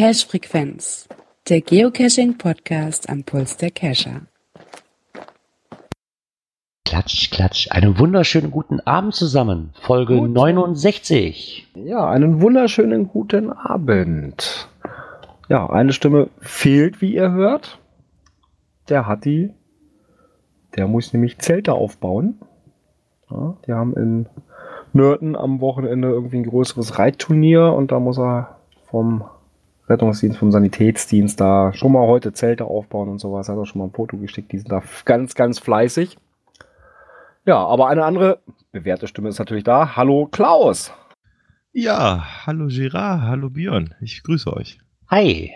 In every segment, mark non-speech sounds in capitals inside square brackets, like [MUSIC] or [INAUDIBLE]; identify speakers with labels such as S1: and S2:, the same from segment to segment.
S1: Cache Frequenz, der Geocaching Podcast am Puls der Cacher.
S2: Klatsch, klatsch. Einen wunderschönen guten Abend zusammen. Folge Gut. 69.
S3: Ja, einen wunderschönen guten Abend. Ja, eine Stimme fehlt, wie ihr hört. Der hat die. Der muss nämlich Zelte aufbauen. Ja, die haben in Nörten am Wochenende irgendwie ein größeres Reitturnier und da muss er vom Rettungsdienst, vom Sanitätsdienst da schon mal heute Zelte aufbauen und sowas. Hat auch schon mal ein Foto geschickt. Die sind da ganz, ganz fleißig. Ja, aber eine andere bewährte Stimme ist natürlich da. Hallo Klaus.
S4: Ja, hallo Girard, hallo Björn. Ich grüße euch.
S2: Hi.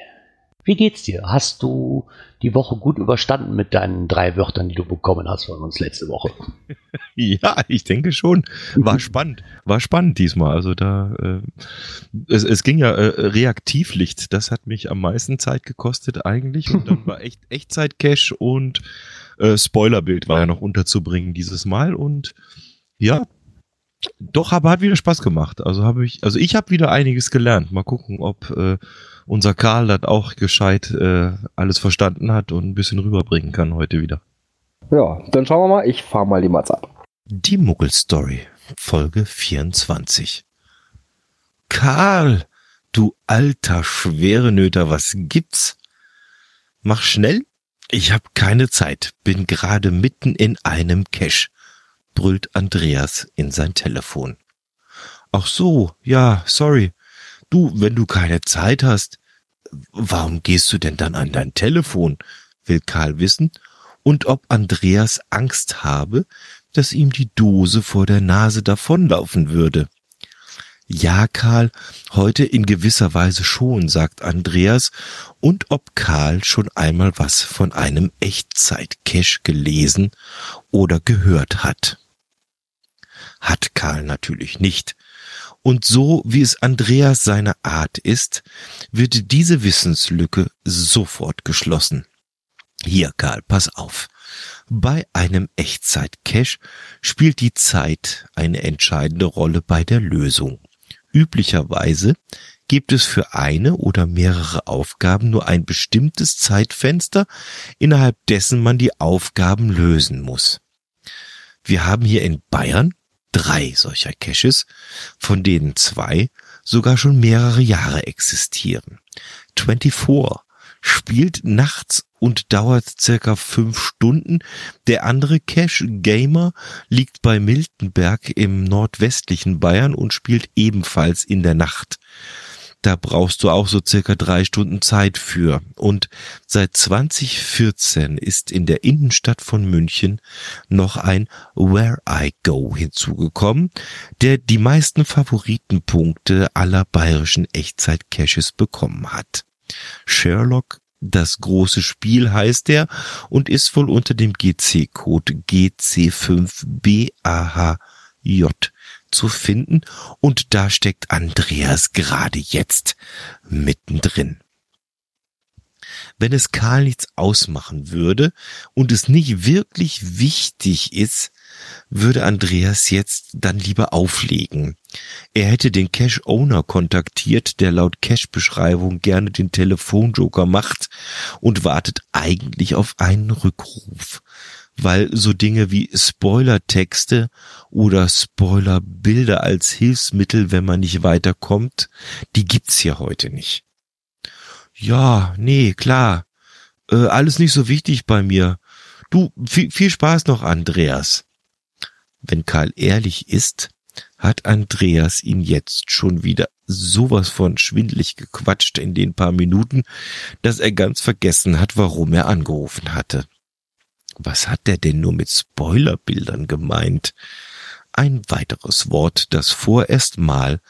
S2: Wie geht's dir? Hast du die Woche gut überstanden mit deinen drei Wörtern, die du bekommen hast von uns letzte Woche? [LAUGHS]
S4: ja, ich denke schon. War [LAUGHS] spannend. War spannend diesmal. Also da, äh, es, es ging ja äh, Reaktivlicht. Das hat mich am meisten Zeit gekostet eigentlich. Und dann war [LAUGHS] echt Echtzeit-Cache und äh, Spoilerbild war ja noch unterzubringen dieses Mal. Und ja, doch, aber hat wieder Spaß gemacht. Also habe ich, also ich habe wieder einiges gelernt. Mal gucken, ob äh, unser Karl das auch gescheit äh, alles verstanden hat und ein bisschen rüberbringen kann heute wieder.
S3: Ja, dann schauen wir mal. Ich fahre mal die Mats ab.
S4: Die Muggelstory, Folge 24. Karl, du alter Schwerenöter, was gibt's? Mach schnell. Ich hab keine Zeit, bin gerade mitten in einem Cache, brüllt Andreas in sein Telefon. Ach so, ja, sorry. Du, wenn du keine Zeit hast, warum gehst du denn dann an dein Telefon? will Karl wissen, und ob Andreas Angst habe, dass ihm die Dose vor der Nase davonlaufen würde. Ja, Karl, heute in gewisser Weise schon, sagt Andreas, und ob Karl schon einmal was von einem Echtzeit-Cache gelesen oder gehört hat. Hat Karl natürlich nicht. Und so wie es Andreas seine Art ist, wird diese Wissenslücke sofort geschlossen. Hier, Karl, pass auf. Bei einem Echtzeit-Cache spielt die Zeit eine entscheidende Rolle bei der Lösung. Üblicherweise gibt es für eine oder mehrere Aufgaben nur ein bestimmtes Zeitfenster, innerhalb dessen man die Aufgaben lösen muss. Wir haben hier in Bayern drei solcher Caches, von denen zwei sogar schon mehrere Jahre existieren. 24 spielt nachts und dauert circa fünf Stunden. Der andere Cache Gamer liegt bei Miltenberg im nordwestlichen Bayern und spielt ebenfalls in der Nacht. Da brauchst du auch so circa drei Stunden Zeit für. Und seit 2014 ist in der Innenstadt von München noch ein Where I Go hinzugekommen, der die meisten Favoritenpunkte aller bayerischen Echtzeit-Caches bekommen hat. Sherlock das große Spiel heißt er und ist wohl unter dem GC-Code GC5BAHJ zu finden und da steckt Andreas gerade jetzt mittendrin. Wenn es Karl nichts ausmachen würde und es nicht wirklich wichtig ist, würde Andreas jetzt dann lieber auflegen. Er hätte den Cash-Owner kontaktiert, der laut Cash-Beschreibung gerne den Telefonjoker macht und wartet eigentlich auf einen Rückruf weil so Dinge wie Spoilertexte oder Spoilerbilder als Hilfsmittel, wenn man nicht weiterkommt, die gibt's hier heute nicht. Ja, nee, klar. Äh, alles nicht so wichtig bei mir. Du, viel, viel Spaß noch, Andreas. Wenn Karl ehrlich ist, hat Andreas ihn jetzt schon wieder sowas von schwindlig gequatscht in den paar Minuten, dass er ganz vergessen hat, warum er angerufen hatte. Was hat der denn nur mit Spoilerbildern gemeint? Ein weiteres Wort, das vorerst mal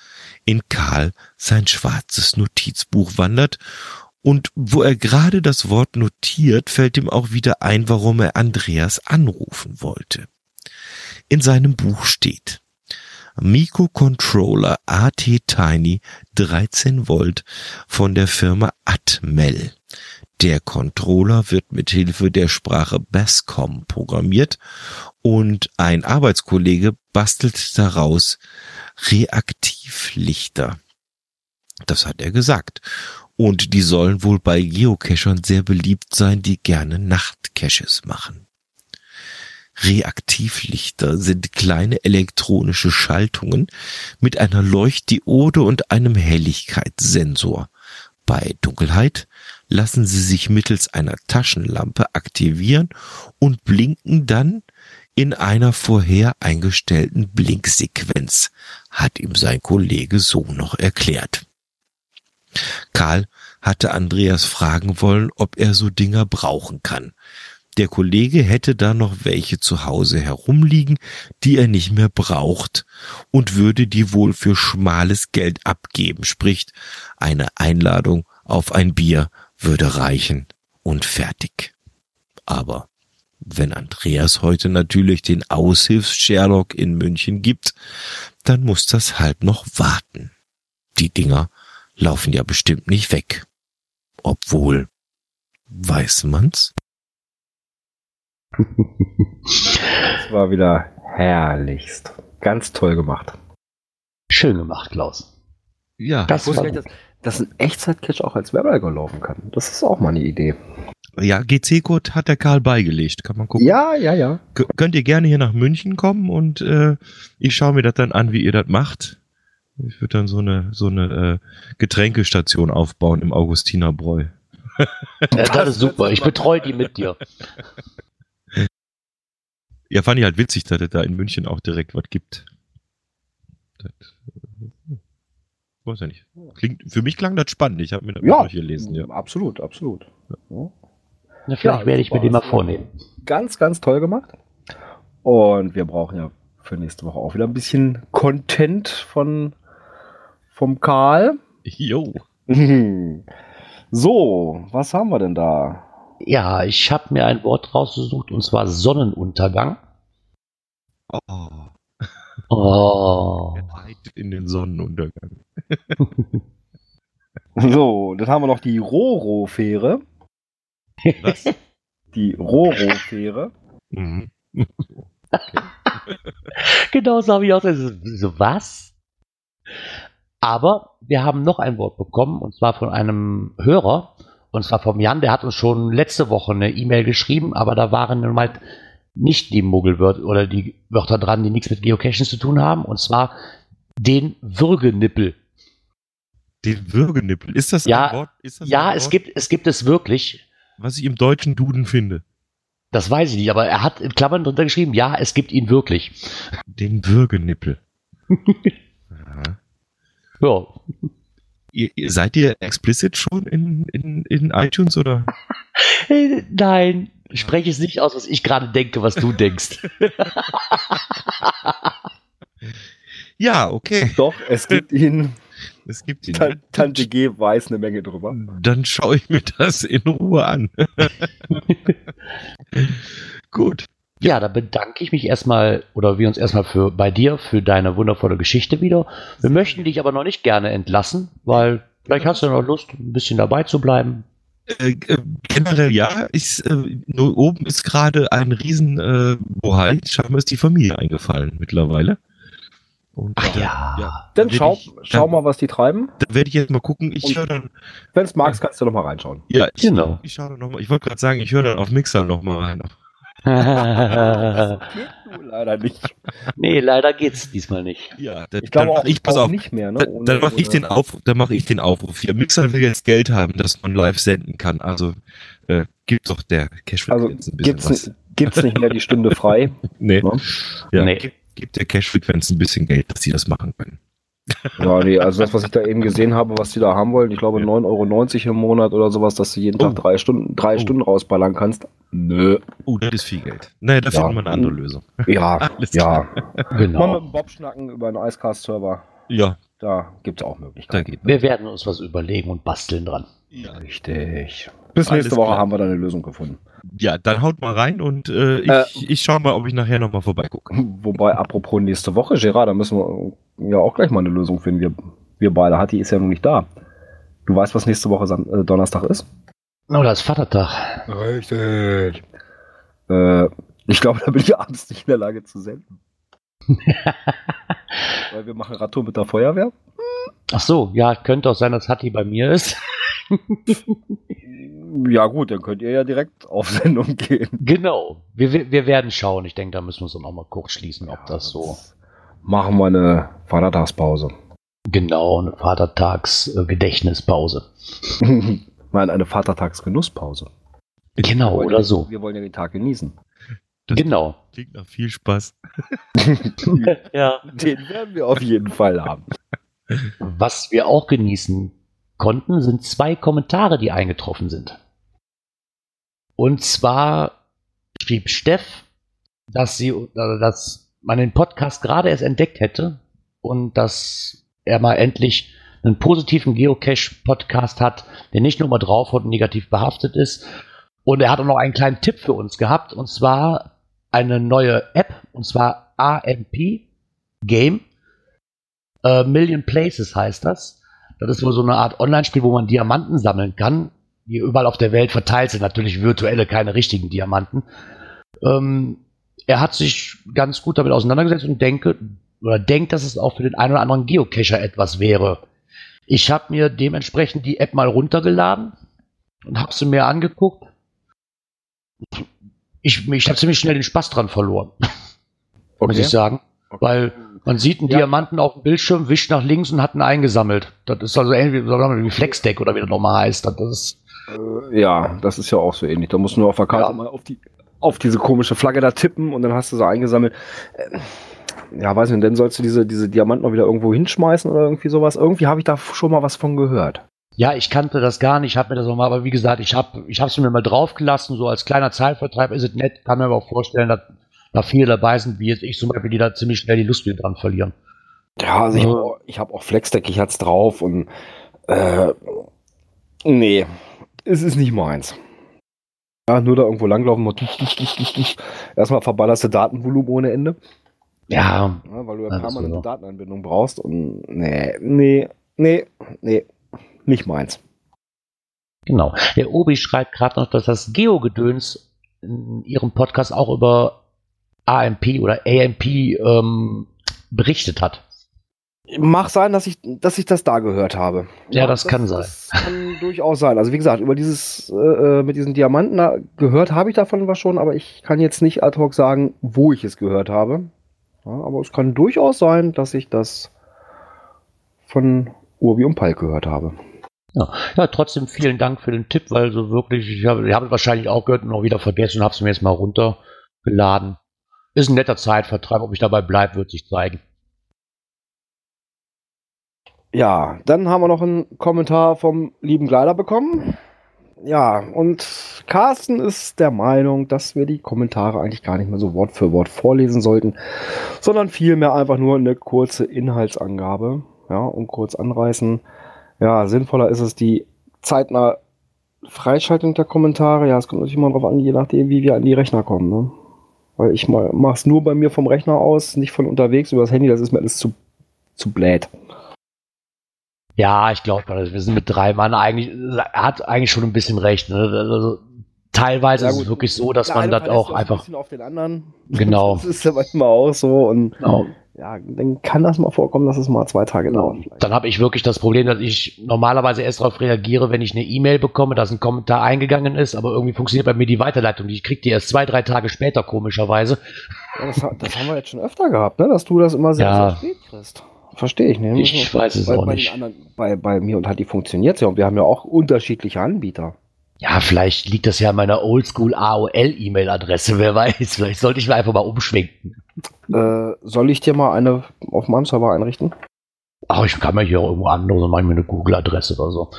S4: in Karl sein schwarzes Notizbuch wandert und wo er gerade das Wort notiert, fällt ihm auch wieder ein, warum er Andreas anrufen wollte. In seinem Buch steht Controller AT Tiny 13 Volt von der Firma Atmel Der Controller wird mit Hilfe der Sprache BASCOM programmiert und ein Arbeitskollege bastelt daraus Reaktivlichter. Das hat er gesagt. Und die sollen wohl bei Geocachern sehr beliebt sein, die gerne Nachtcaches machen. Reaktivlichter sind kleine elektronische Schaltungen mit einer Leuchtdiode und einem Helligkeitssensor. Bei Dunkelheit lassen sie sich mittels einer Taschenlampe aktivieren und blinken dann in einer vorher eingestellten Blinksequenz, hat ihm sein Kollege so noch erklärt. Karl hatte Andreas fragen wollen, ob er so Dinger brauchen kann. Der Kollege hätte da noch welche zu Hause herumliegen, die er nicht mehr braucht und würde die wohl für schmales Geld abgeben, spricht eine Einladung auf ein Bier würde reichen und fertig. Aber wenn Andreas heute natürlich den Aushilfs-Sherlock in München gibt, dann muss das halt noch warten. Die Dinger laufen ja bestimmt nicht weg. Obwohl, weiß man's?
S3: Das war wieder herrlichst. Ganz toll gemacht.
S2: Schön gemacht, Klaus.
S4: Ja,
S2: Das
S3: Ich wusste nicht, dass, ein Echtzeit-Cache auch als Werbeiger laufen kann. Das ist auch mal eine Idee.
S4: ja, GC-Code hat der Karl beigelegt. Kann man gucken.
S3: Ja, ja, ja.
S4: K könnt ihr gerne hier nach München kommen und äh, ich schaue mir das dann an, wie ihr das macht. Ich würde dann so eine so eine äh, Getränkestation aufbauen im Augustinerbräu. [LAUGHS]
S2: Ja, das ist super. Ich betreue die mit dir.
S4: Ja, fand ich halt witzig, dass es da in München auch direkt was gibt. Das, weiß ja nicht. Klingt, für mich klang das spannend. Ich habe mir das
S3: Ja,
S4: durchgelesen. Ja.
S3: absolut, absolut. Ja.
S2: Na, vielleicht
S3: Ja,
S2: werde ich mir den mal vornehmen.
S3: Ganz, ganz toll gemacht. Und wir brauchen ja für nächste Woche auch wieder ein bisschen Content von vom Karl.
S4: Jo. [LAUGHS]
S3: So, was haben wir denn da?
S2: Ja, ich habe mir ein Wort rausgesucht und zwar Sonnenuntergang.
S4: Oh,
S2: Oh. [LAUGHS]
S4: reitet in den Sonnenuntergang. [LAUGHS]
S3: So, dann haben wir noch die Roro-Fähre.
S4: Was?
S3: Die Roro-Fähre.
S4: Mhm. [LAUGHS]
S2: Genau so habe ich auch gesagt. So, was? Aber wir haben noch ein Wort bekommen und zwar von einem Hörer. Und zwar vom Jan, der hat uns schon letzte Woche eine E-Mail geschrieben, aber da waren nun mal nicht die Muggelwörter oder die Wörter dran, die nichts mit Geocaching zu tun haben. Und zwar den Würgenippel.
S4: Den Würgenippel. Ist das
S2: Ja,
S4: ein Wort? Das
S2: Ja,
S4: ein
S2: es
S4: Wort,
S2: gibt, es gibt es wirklich.
S4: was ich im deutschen Duden finde.
S2: Das weiß ich nicht, aber er hat in Klammern drunter geschrieben, ja, es gibt ihn wirklich.
S4: Den Würgenippel. [LAUGHS]
S2: Ja,
S4: ihr, ihr, seid ihr explicit schon in, in, in iTunes oder? [LAUGHS]
S2: Äh, Nein, spreche es nicht aus, was ich gerade denke, was du denkst. [LAUGHS]
S4: Ja, okay.
S3: Doch, es gibt ihn.
S4: Es gibt ihn.
S3: Tan- Tante G weiß eine Menge drüber.
S4: Dann schaue ich mir das in Ruhe an. [LAUGHS] Gut.
S2: Ja, da bedanke ich mich erstmal oder wir uns erstmal für bei dir für deine wundervolle Geschichte wieder. Wir möchten dich aber noch nicht gerne entlassen, weil vielleicht hast du noch Lust, ein bisschen dabei zu bleiben.
S4: Äh, äh, generell ja, ist, äh, nur oben ist gerade ein riesen äh, Bohai. Scheinbar ist die Familie eingefallen mittlerweile. Und
S2: Ach
S4: da-
S2: ja.
S3: Dann
S4: werd
S3: schau,
S4: ich,
S3: schau
S4: dann,
S3: mal, was die treiben.
S4: Da werde ich jetzt mal gucken. Ich höre dann.
S3: Wenn es magst, kannst du noch mal reinschauen.
S4: Ja, ich,
S2: Genau.
S4: ich schaue dann noch mal. Ich wollte gerade sagen, ich höre dann auf Mixer noch mal rein. [LAUGHS]
S3: Geht nur leider nicht.
S2: nee, leider geht's diesmal nicht.
S4: Ja, da,
S3: Ich glaube
S4: dann
S3: auch,
S4: ich pass
S3: auch
S4: auf.
S3: nicht mehr. Ne?
S4: Da,
S3: Ohne-
S4: dann mache ich den Aufruf, dann mache ich den Aufruf hier. Mixer will jetzt Geld haben, dass man live senden kann. Also äh, gibt doch der Cash
S3: Also
S4: Frequenz ein bisschen
S3: gibt's,
S4: was.
S3: gibt's nicht mehr die Stunde frei. [LAUGHS]
S4: Nee.
S3: Ne?
S4: Ja,
S2: Nee.
S4: Gibt, gibt der Cash Frequenz ein bisschen Geld, dass sie das machen können.
S3: Ja, nee, also das, was ich da eben gesehen habe, was die da haben wollen, ich glaube
S4: Ja.
S3: 9,90 Euro im Monat oder sowas, dass du jeden
S4: Oh.
S3: Tag drei Stunden, drei
S4: Oh.
S3: Stunden rausballern kannst. Nö.
S4: Oh, das ist viel Geld. Naja, da
S3: Ja.
S4: finden wir eine andere Lösung.
S3: Ja, [LAUGHS] ja. Mal mit
S2: Genau.
S3: dem Bob schnacken über einen Icecast-Server.
S4: Ja,
S3: Da gibt's auch
S4: da
S3: Möglichkeiten.
S2: Wir werden uns was überlegen und basteln dran.
S4: ja.
S3: Richtig. Bis
S4: Alles
S3: nächste Woche
S4: klar.
S3: haben wir dann eine Lösung gefunden.
S4: Ja, dann haut mal rein und äh, ich,
S3: Äh.
S4: ich schaue mal, ob ich nachher nochmal vorbeigucke.
S3: Wobei, apropos nächste Woche, Gerard, da müssen wir ja auch gleich mal eine Lösung finden. Wir, wir beide. Hatti ist ja noch nicht da. Du weißt, was nächste Woche Sam äh, Donnerstag ist?
S2: Oh, das ist Vatertag.
S3: Richtig. Äh, ich glaube, da bin ich abends nicht in der Lage zu senden. [LAUGHS] Weil wir machen Radtour mit der Feuerwehr.
S2: Ach so, ja, könnte auch sein, dass Hatti bei mir ist. [LAUGHS]
S3: Ja gut, dann könnt ihr ja direkt [LAUGHS] auf Sendung gehen.
S2: genau. Wir, wir, werden schauen. Ich denke, da müssen wir uns dann auch mal kurz schließen, ob das so.
S3: Machen wir eine Vatertagspause.
S2: Genau, eine Vatertags-Gedächtnispause. [LAUGHS]
S3: Nein, eine Vatertagsgenusspause.
S2: Genau, oder
S3: ja-
S2: so.
S3: Wir wollen ja den Tag genießen.
S4: Das
S2: Genau.
S4: klingt nach viel Spaß. [LAUGHS]
S2: Ja.
S3: Den werden wir auf jeden Fall haben.
S2: Was wir auch genießen konnten, sind zwei Kommentare, die eingetroffen sind. Und zwar schrieb Steff, dass sie, äh, dass man den Podcast gerade erst entdeckt hätte und dass er mal endlich einen positiven Geocache-Podcast hat, der nicht nur mal drauf und negativ behaftet ist. Und er hat auch noch einen kleinen Tipp für uns gehabt, und zwar eine neue App, und zwar AMP Game. Äh, Million Places heißt das. Das ist wohl so eine Art Online-Spiel, wo man Diamanten sammeln kann, die überall auf der Welt verteilt sind. Natürlich virtuelle, keine richtigen Diamanten. Ähm, er hat sich ganz gut damit auseinandergesetzt und denke, oder denkt, dass es auch für den einen oder anderen Geocacher etwas wäre. Ich habe mir dementsprechend die App mal runtergeladen und habe sie mir angeguckt. Ich, ich habe ziemlich schnell den Spaß dran verloren, [LAUGHS] muss ich sagen. Weil man sieht einen
S3: Ja.
S2: Diamanten auf dem Bildschirm, wischt nach links und hat einen eingesammelt. Das ist also ähnlich wie Flexdeck oder wie das nochmal heißt. Das ist,
S3: Äh, ja, das ist ja auch so ähnlich. Da musst du nur auf der Karte
S2: Ja.
S3: mal auf, die, auf diese komische Flagge da tippen und dann hast du sie eingesammelt. Äh, Ja, weiß nicht, dann sollst du diese, diese Diamanten noch wieder irgendwo hinschmeißen oder irgendwie sowas. Irgendwie habe ich da schon mal was von gehört.
S2: ja, ich kannte das gar nicht, habe mir das nochmal, aber wie gesagt, ich habe ich es mir mal draufgelassen, so als kleiner Zeitvertreib ist es nett, kann mir aber auch vorstellen, dass da viele dabei sind, wie jetzt ich zum Beispiel, die da ziemlich schnell die Lust wieder dran verlieren.
S3: Ja, also ich, ich habe auch Flexdeck, ich hatte es drauf und äh, nee, es ist nicht meins. Ja, nur da irgendwo langlaufen, tuch. erstmal verballerst du Datenvolumen ohne Ende,
S2: Ja,
S3: ja, weil du ja permanente. Datenanbindung brauchst und nee, nee, nee, nee, nicht meins.
S2: Genau. Der Obi schreibt gerade noch, dass das Geo-Gedöns in ihrem Podcast auch über AMP oder AMP ähm, berichtet hat.
S3: Mag sein, dass ich, dass ich das da gehört habe.
S2: Ja, das kann
S3: Das kann [LAUGHS] durchaus sein. Also wie gesagt, über dieses äh, äh, mit diesen Diamanten da, gehört habe ich davon was schon, aber ich kann jetzt nicht ad hoc sagen, wo ich es gehört habe. Ja, aber es kann durchaus sein, dass ich das von Urbi und Palk gehört habe.
S2: Ja, trotzdem vielen Dank für den Tipp, weil so wirklich, ich habe ich es wahrscheinlich auch gehört und noch wieder vergessen und habe es mir jetzt mal runtergeladen. Ist ein netter Zeitvertreib, ob ich dabei bleibe, wird sich zeigen.
S3: Ja, dann haben wir noch einen Kommentar vom lieben Gleider bekommen. Ja, und Carsten ist der Meinung, dass wir die Kommentare eigentlich gar nicht mehr so Wort für Wort vorlesen sollten, sondern vielmehr einfach nur eine kurze Inhaltsangabe, ja, und kurz anreißen. Ja, sinnvoller ist es die zeitnah Freischaltung der Kommentare. Ja, es kommt natürlich immer drauf an, je nachdem, wie wir an die Rechner kommen, ne? Weil ich mal mach's nur bei mir vom Rechner aus, nicht von unterwegs über das Handy, das ist mir alles zu, zu blöd.
S2: Ja, ich glaube, wir sind mit drei Mann eigentlich, er hat eigentlich schon ein bisschen recht. Ne? Also, teilweise
S3: Ja,
S2: ist es wirklich so, dass man das auch
S3: ein
S2: einfach.
S3: bisschen auf den anderen. [LAUGHS]
S2: Genau.
S3: Das ist ja manchmal auch so. Und
S2: Genau.
S3: ja, dann kann das mal vorkommen, dass es mal zwei Tage dauert. vielleicht.
S2: Dann habe ich wirklich das Problem, dass ich normalerweise erst darauf reagiere, wenn ich eine E-Mail bekomme, dass ein Kommentar eingegangen ist, aber irgendwie funktioniert bei mir die Weiterleitung. Ich kriege die erst zwei, drei Tage später, komischerweise.
S3: Ja, das, das haben wir jetzt schon öfter gehabt, ne? dass du das immer sehr,
S2: Ja.
S3: sehr spät kriegst. Verstehe ich nicht.
S2: Ich weiß es
S3: bei,
S2: auch
S3: bei
S2: nicht.
S3: Anderen, bei, bei mir und halt die funktioniert ja und wir haben ja auch unterschiedliche Anbieter.
S2: Ja, vielleicht liegt das ja an meiner Oldschool AOL-E-Mail-Adresse, wer weiß. Vielleicht sollte ich mir einfach mal umschwenken.
S3: Äh, soll ich dir mal eine auf meinem Server einrichten?
S2: Ach, ich kann mir hier auch irgendwo anders, dann mache ich mir eine Google-Adresse oder so.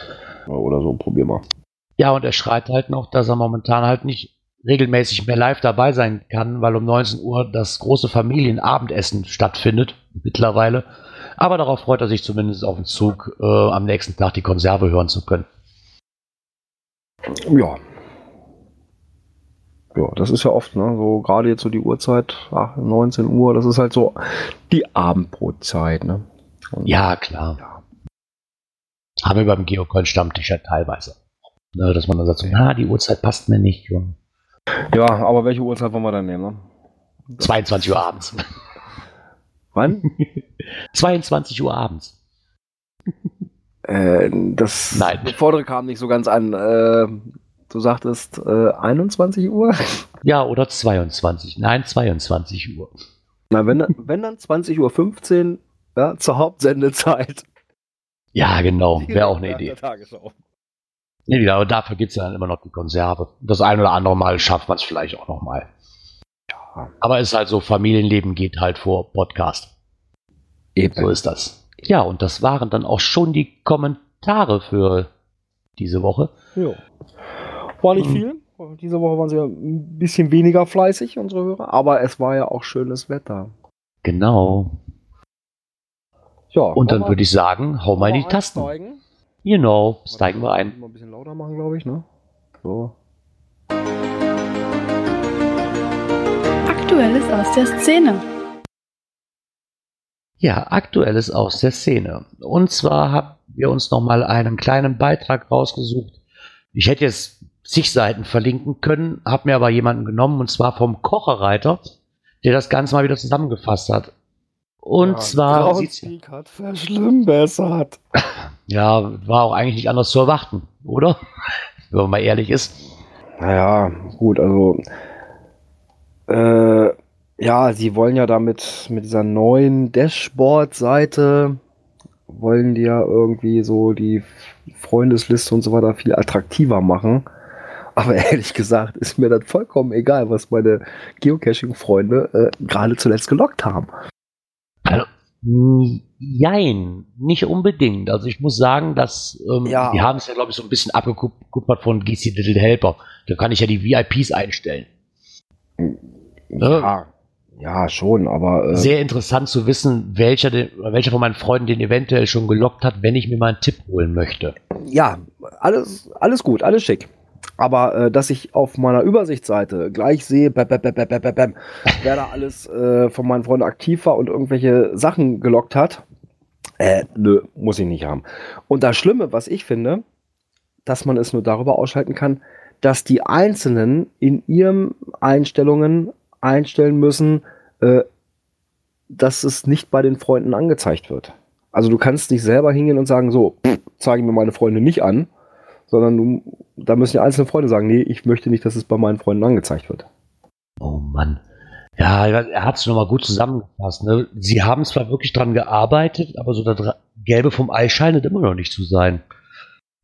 S3: Oder so, probier mal.
S2: Ja, und er schreit halt noch, dass er momentan halt nicht regelmäßig mehr live dabei sein kann, weil um 19 Uhr das große Familienabendessen stattfindet, mittlerweile. Aber darauf freut er sich zumindest auf den Zug, äh, am nächsten Tag die Konserve hören zu können.
S3: Ja. Ja, das ist ja oft, ne? So gerade jetzt so die Uhrzeit, ach, 19 Uhr, das ist halt so die Abendbrotzeit, ne? Und
S2: Ja, klar.
S3: Ja.
S2: Haben wir beim Geocoin Stammtisch ja teilweise. Ne, dass man dann sagt, so, na, die Uhrzeit passt mir nicht.
S3: Ja, aber welche Uhrzeit wollen wir dann nehmen? Ne?
S2: 22 Uhr abends. [LAUGHS]
S3: Wann? [LAUGHS]
S2: 22 Uhr abends.
S3: äh, das
S2: Nein.
S3: der vordere kam nicht so ganz an. Äh, du sagtest äh, 21 Uhr? [LAUGHS]
S2: Ja, oder 22. Nein, 22 Uhr.
S3: Na, wenn, wenn dann 20.15 Uhr ja, zur Hauptsendezeit.
S2: Ja, genau. Wäre auch eine Idee. Nee, wieder, aber dafür gibt es ja dann immer noch die Konserve. Das ein oder andere Mal schafft man es vielleicht auch noch mal. Aber es ist halt so, Familienleben geht halt vor Podcast.
S3: eben.
S2: So ist das. Ja, und das waren dann auch schon die Kommentare für diese Woche.
S3: Jo. War nicht
S2: Mhm.
S3: viel. Diese Woche waren sie ja ein bisschen weniger fleißig, unsere Hörer. Aber es war ja auch schönes Wetter.
S2: Genau.
S3: Ja,
S2: Und dann würde ich sagen, hau mal in die Tasten.
S3: Steigen.
S2: Genau, steigen wir ein.
S3: Mal ein bisschen lauter machen, glaube ich, ne? So.
S5: Aktuelles aus der Szene.
S2: Ja, aktuelles aus der Szene. Und zwar haben wir uns nochmal einen kleinen Beitrag rausgesucht. Ich hätte jetzt zig Seiten verlinken können, habe mir aber jemanden genommen, und zwar vom Kocherreiter, der das Ganze mal wieder zusammengefasst hat. Und
S3: ja,
S2: zwar,
S3: Groundspeak hat verschlimmbessert.
S2: ja, war auch eigentlich nicht anders zu erwarten, oder? [LAUGHS] Wenn man mal ehrlich ist.
S3: Naja, gut, also. Äh, ja, sie wollen ja damit mit dieser neuen Dashboard-Seite wollen die ja irgendwie so die Freundesliste und so weiter viel attraktiver machen. Aber [LAUGHS] ehrlich gesagt ist mir das vollkommen egal, was meine Geocaching-Freunde äh, gerade zuletzt gelockt haben.
S2: Also, jein, nicht unbedingt. Also ich muss sagen, dass ähm,
S3: Ja.
S2: die haben es ja, glaube ich, so ein bisschen abgekupfert von GC Little Helper. Da kann ich ja die VIPs einstellen.
S3: Ja, ja schon, aber äh,
S2: Sehr interessant zu wissen, welcher, den, welcher von meinen Freunden den eventuell schon gelockt hat, wenn ich mir mal einen Tipp holen möchte.
S3: ja, alles, alles gut, alles schick. Aber äh, dass ich auf meiner Übersichtsseite gleich sehe, bäm, bäm, bäm, bäm, bäm, wer da alles äh, von meinen Freunden aktiv war und irgendwelche Sachen gelockt hat, äh, nö, muss ich nicht haben. Und das Schlimme, was ich finde, dass man es nur darüber ausschalten kann, dass die Einzelnen in ihren Einstellungen einstellen müssen, äh, dass es nicht bei den Freunden angezeigt wird. Also du kannst nicht selber hingehen und sagen, so, pff, zeige mir meine Freunde nicht an, sondern du, da müssen die einzelnen Freunde sagen, nee, ich möchte nicht, dass es bei meinen Freunden angezeigt wird.
S2: Oh Mann. Ja, er hat es nochmal gut zusammengefasst. Ne? Sie haben zwar wirklich dran gearbeitet, aber so das Gelbe vom Ei scheint immer noch nicht zu sein.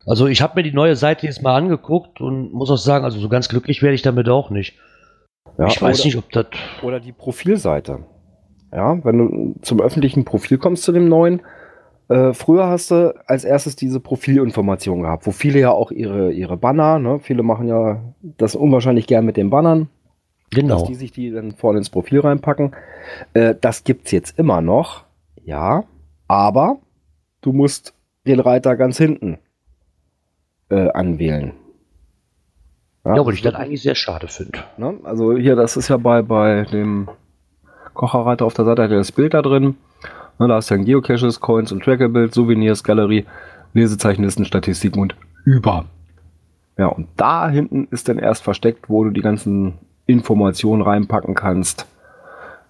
S2: Also ich habe mir die neue Seite jetzt mal angeguckt und muss auch sagen, also so ganz glücklich werde ich damit auch nicht.
S3: Ja,
S2: ich weiß
S3: oder,
S2: nicht, ob das...
S3: Oder die Profilseite. Ja, wenn du zum öffentlichen Profil kommst zu dem neuen, äh, früher hast du als erstes diese Profilinformation gehabt, wo viele ja auch ihre, ihre Banner, ne, viele machen ja das unwahrscheinlich gern mit den Bannern, dass
S2: Genau.
S3: die sich die dann vorne ins Profil reinpacken. Äh, das gibt's jetzt immer noch, ja, aber du musst den Reiter ganz hinten äh, anwählen.
S2: Ja,
S3: das
S2: weil ich das eigentlich sehr schade finde.
S3: Ne? Also hier, das ist ja bei, bei dem Kocherreiter auf der Seite, hat er das Bild da drin. Ne, da hast du dann Geocaches, Coins und Trackerbild, Souvenirs, Galerie, Lesezeichnlisten, Statistiken und über. Ja, und da hinten ist dann erst versteckt, wo du die ganzen Informationen reinpacken kannst,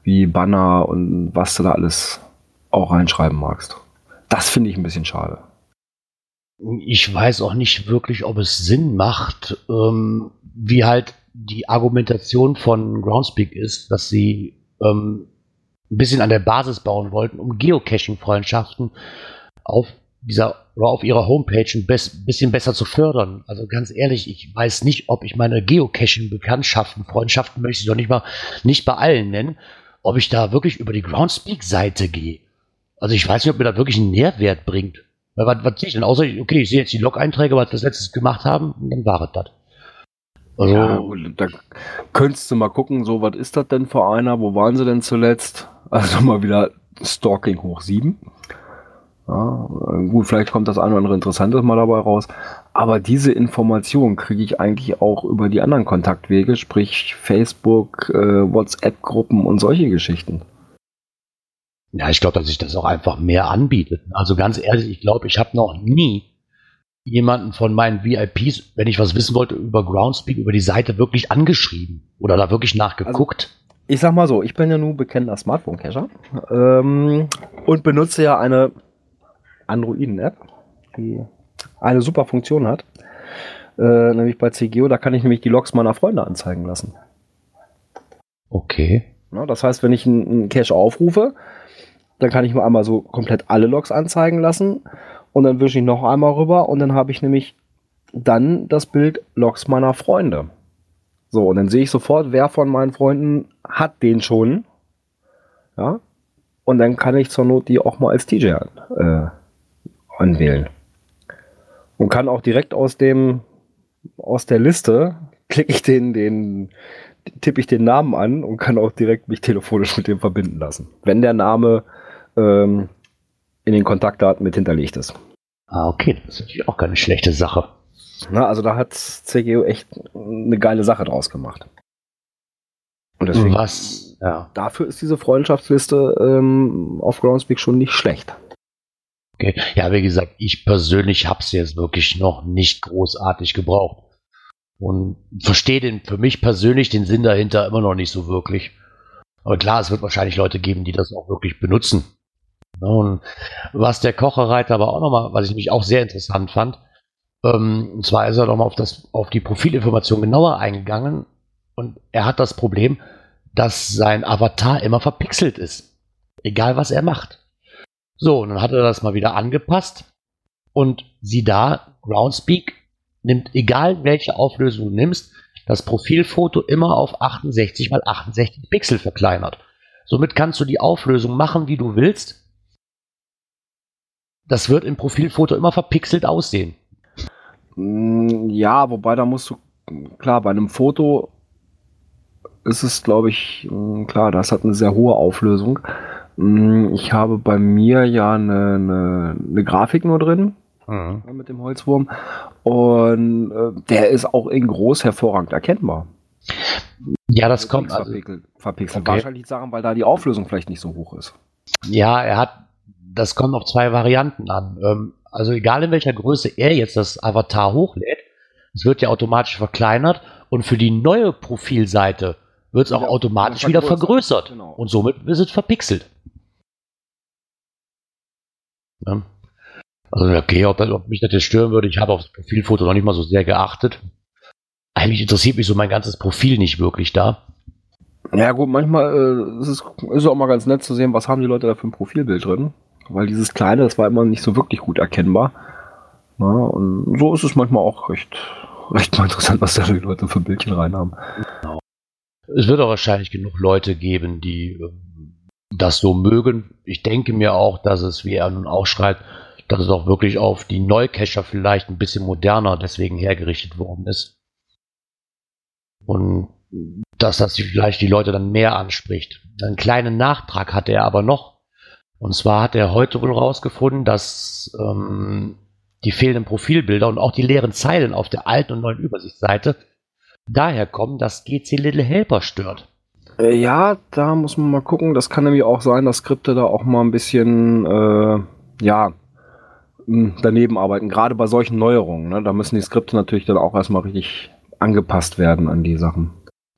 S3: wie Banner und was du da alles auch reinschreiben magst. Das finde ich ein bisschen schade.
S2: Ich weiß auch nicht wirklich, ob es Sinn macht, ähm, wie halt die Argumentation von Groundspeak ist, dass sie ähm, ein bisschen an der Basis bauen wollten, um Geocaching-Freundschaften auf dieser oder auf ihrer Homepage ein bisschen besser zu fördern. Also ganz ehrlich, ich weiß nicht, ob ich meine Geocaching-Bekanntschaften, Freundschaften möchte ich doch nicht mal nicht bei allen nennen, ob ich da wirklich über die Groundspeak-Seite gehe. Also ich weiß nicht, ob mir das wirklich einen Nährwert bringt. Weil was, was sehe ich denn? Außer, okay, ich sehe jetzt die Log-Einträge, was wir das letztes gemacht haben, und dann war es das. Also,
S3: Ja, da könntest du mal gucken, so, was ist das denn für einer? Wo waren sie denn zuletzt? Also mal wieder Stalking hoch 7. Ja, gut, vielleicht kommt das eine oder andere Interessantes mal dabei raus. Aber diese Information kriege ich eigentlich auch über die anderen Kontaktwege, sprich Facebook, äh, WhatsApp-Gruppen und solche Geschichten.
S2: Ja, ich glaube, dass sich das auch einfach mehr anbietet. Also ganz ehrlich, ich glaube, ich habe noch nie jemanden von meinen VIPs, wenn ich was wissen wollte über Groundspeak, über die Seite wirklich angeschrieben oder da wirklich nachgeguckt?
S3: Also, ich sag mal so, ich bin ja nun bekennender Smartphone-Cacher ähm, und benutze ja eine Androiden-App, die eine super Funktion hat. Äh, nämlich bei CGO, da kann ich nämlich die Logs meiner Freunde anzeigen lassen.
S2: Okay.
S3: Ja, das heißt, wenn ich einen Cache aufrufe, dann kann ich mir einmal so komplett alle Logs anzeigen lassen und dann wische ich noch einmal rüber und dann habe ich nämlich dann das Bild Logs meiner Freunde. So, und dann sehe ich sofort, wer von meinen Freunden hat den schon. Ja. Und dann kann ich zur Not die auch mal als DJ äh, anwählen. Und kann auch direkt aus dem, aus der Liste, klicke ich den, den, tippe ich den Namen an und kann auch direkt mich telefonisch mit dem verbinden lassen. Wenn der Name ähm, in den Kontaktdaten mit hinterlegt ist.
S2: Ah, okay. Das ist natürlich auch keine schlechte Sache.
S3: Na, also da hat CGO echt eine geile Sache draus gemacht.
S2: Und deswegen, Was? Ja.
S3: Dafür ist diese Freundschaftsliste ähm, auf Groundspeak schon nicht schlecht.
S2: Okay. Ja, wie gesagt, ich persönlich habe es jetzt wirklich noch nicht großartig gebraucht. Und verstehe den für mich persönlich den Sinn dahinter immer noch nicht so wirklich. Aber klar, es wird wahrscheinlich Leute geben, die das auch wirklich benutzen. Und was der Kocherreiter aber auch nochmal, was ich mich auch sehr interessant fand, ähm, und zwar ist er nochmal auf, auf die Profilinformation genauer eingegangen und er hat das Problem, dass sein Avatar immer verpixelt ist. Egal was er macht. So, und dann hat er das mal wieder angepasst und sieh da, Groundspeak nimmt, egal welche Auflösung du nimmst, das Profilfoto immer auf 68 mal 68 Pixel verkleinert. Somit kannst du die Auflösung machen, wie du willst. Das wird im Profilfoto immer verpixelt aussehen.
S3: Mm, ja, wobei da musst du, klar, bei einem Foto ist es, glaube ich, mm, klar, das hat eine sehr hohe Auflösung. Mm, ich habe bei mir ja eine, eine, eine Grafik nur drin mhm. mit dem Holzwurm und äh, der ist auch in groß hervorragend erkennbar.
S2: Ja, das kommt
S3: also, verpixelt. verpixelt. Okay. Wahrscheinlich sagen, weil da die Auflösung vielleicht nicht so hoch ist.
S2: Ja, er hat, das kommt auf zwei Varianten an. Ähm, also egal in welcher Größe er jetzt das Avatar hochlädt, es wird ja automatisch verkleinert und für die neue Profilseite wird es auch ja, automatisch wieder vergrößert. Genau. Und somit ist es verpixelt. Ja. Also okay, ob, ob, mich das jetzt stören würde, ich habe auf das Profilfoto noch nicht mal so sehr geachtet. Eigentlich interessiert mich so mein ganzes Profil nicht wirklich da.
S3: Ja gut, manchmal äh, ist es ist auch mal ganz nett zu sehen, was haben die Leute da für ein Profilbild drin. Weil dieses kleine, das war immer nicht so wirklich gut erkennbar. Ja, und so ist es manchmal auch recht, [LAUGHS] recht mal interessant, was da die Leute für Bildchen rein haben. Genau.
S2: Es wird auch wahrscheinlich genug Leute geben, die ähm, das so mögen. Ich denke mir auch, dass es, wie er nun auch schreibt, dass es auch wirklich auf die Neucacher vielleicht ein bisschen moderner deswegen hergerichtet worden ist. Und dass das vielleicht die Leute dann mehr anspricht. Einen kleinen Nachtrag hatte er aber noch. Und zwar hat er heute wohl rausgefunden, dass ähm, die fehlenden Profilbilder und auch die leeren Zeilen auf der alten und neuen Übersichtsseite daher kommen, dass GC Little Helper stört.
S3: Äh, ja, da muss man mal gucken. Das kann nämlich auch sein, dass Skripte da auch mal ein bisschen, äh, ja, daneben arbeiten. Gerade bei solchen Neuerungen. Ne? Da müssen die Skripte natürlich dann auch erstmal richtig angepasst werden an die Sachen.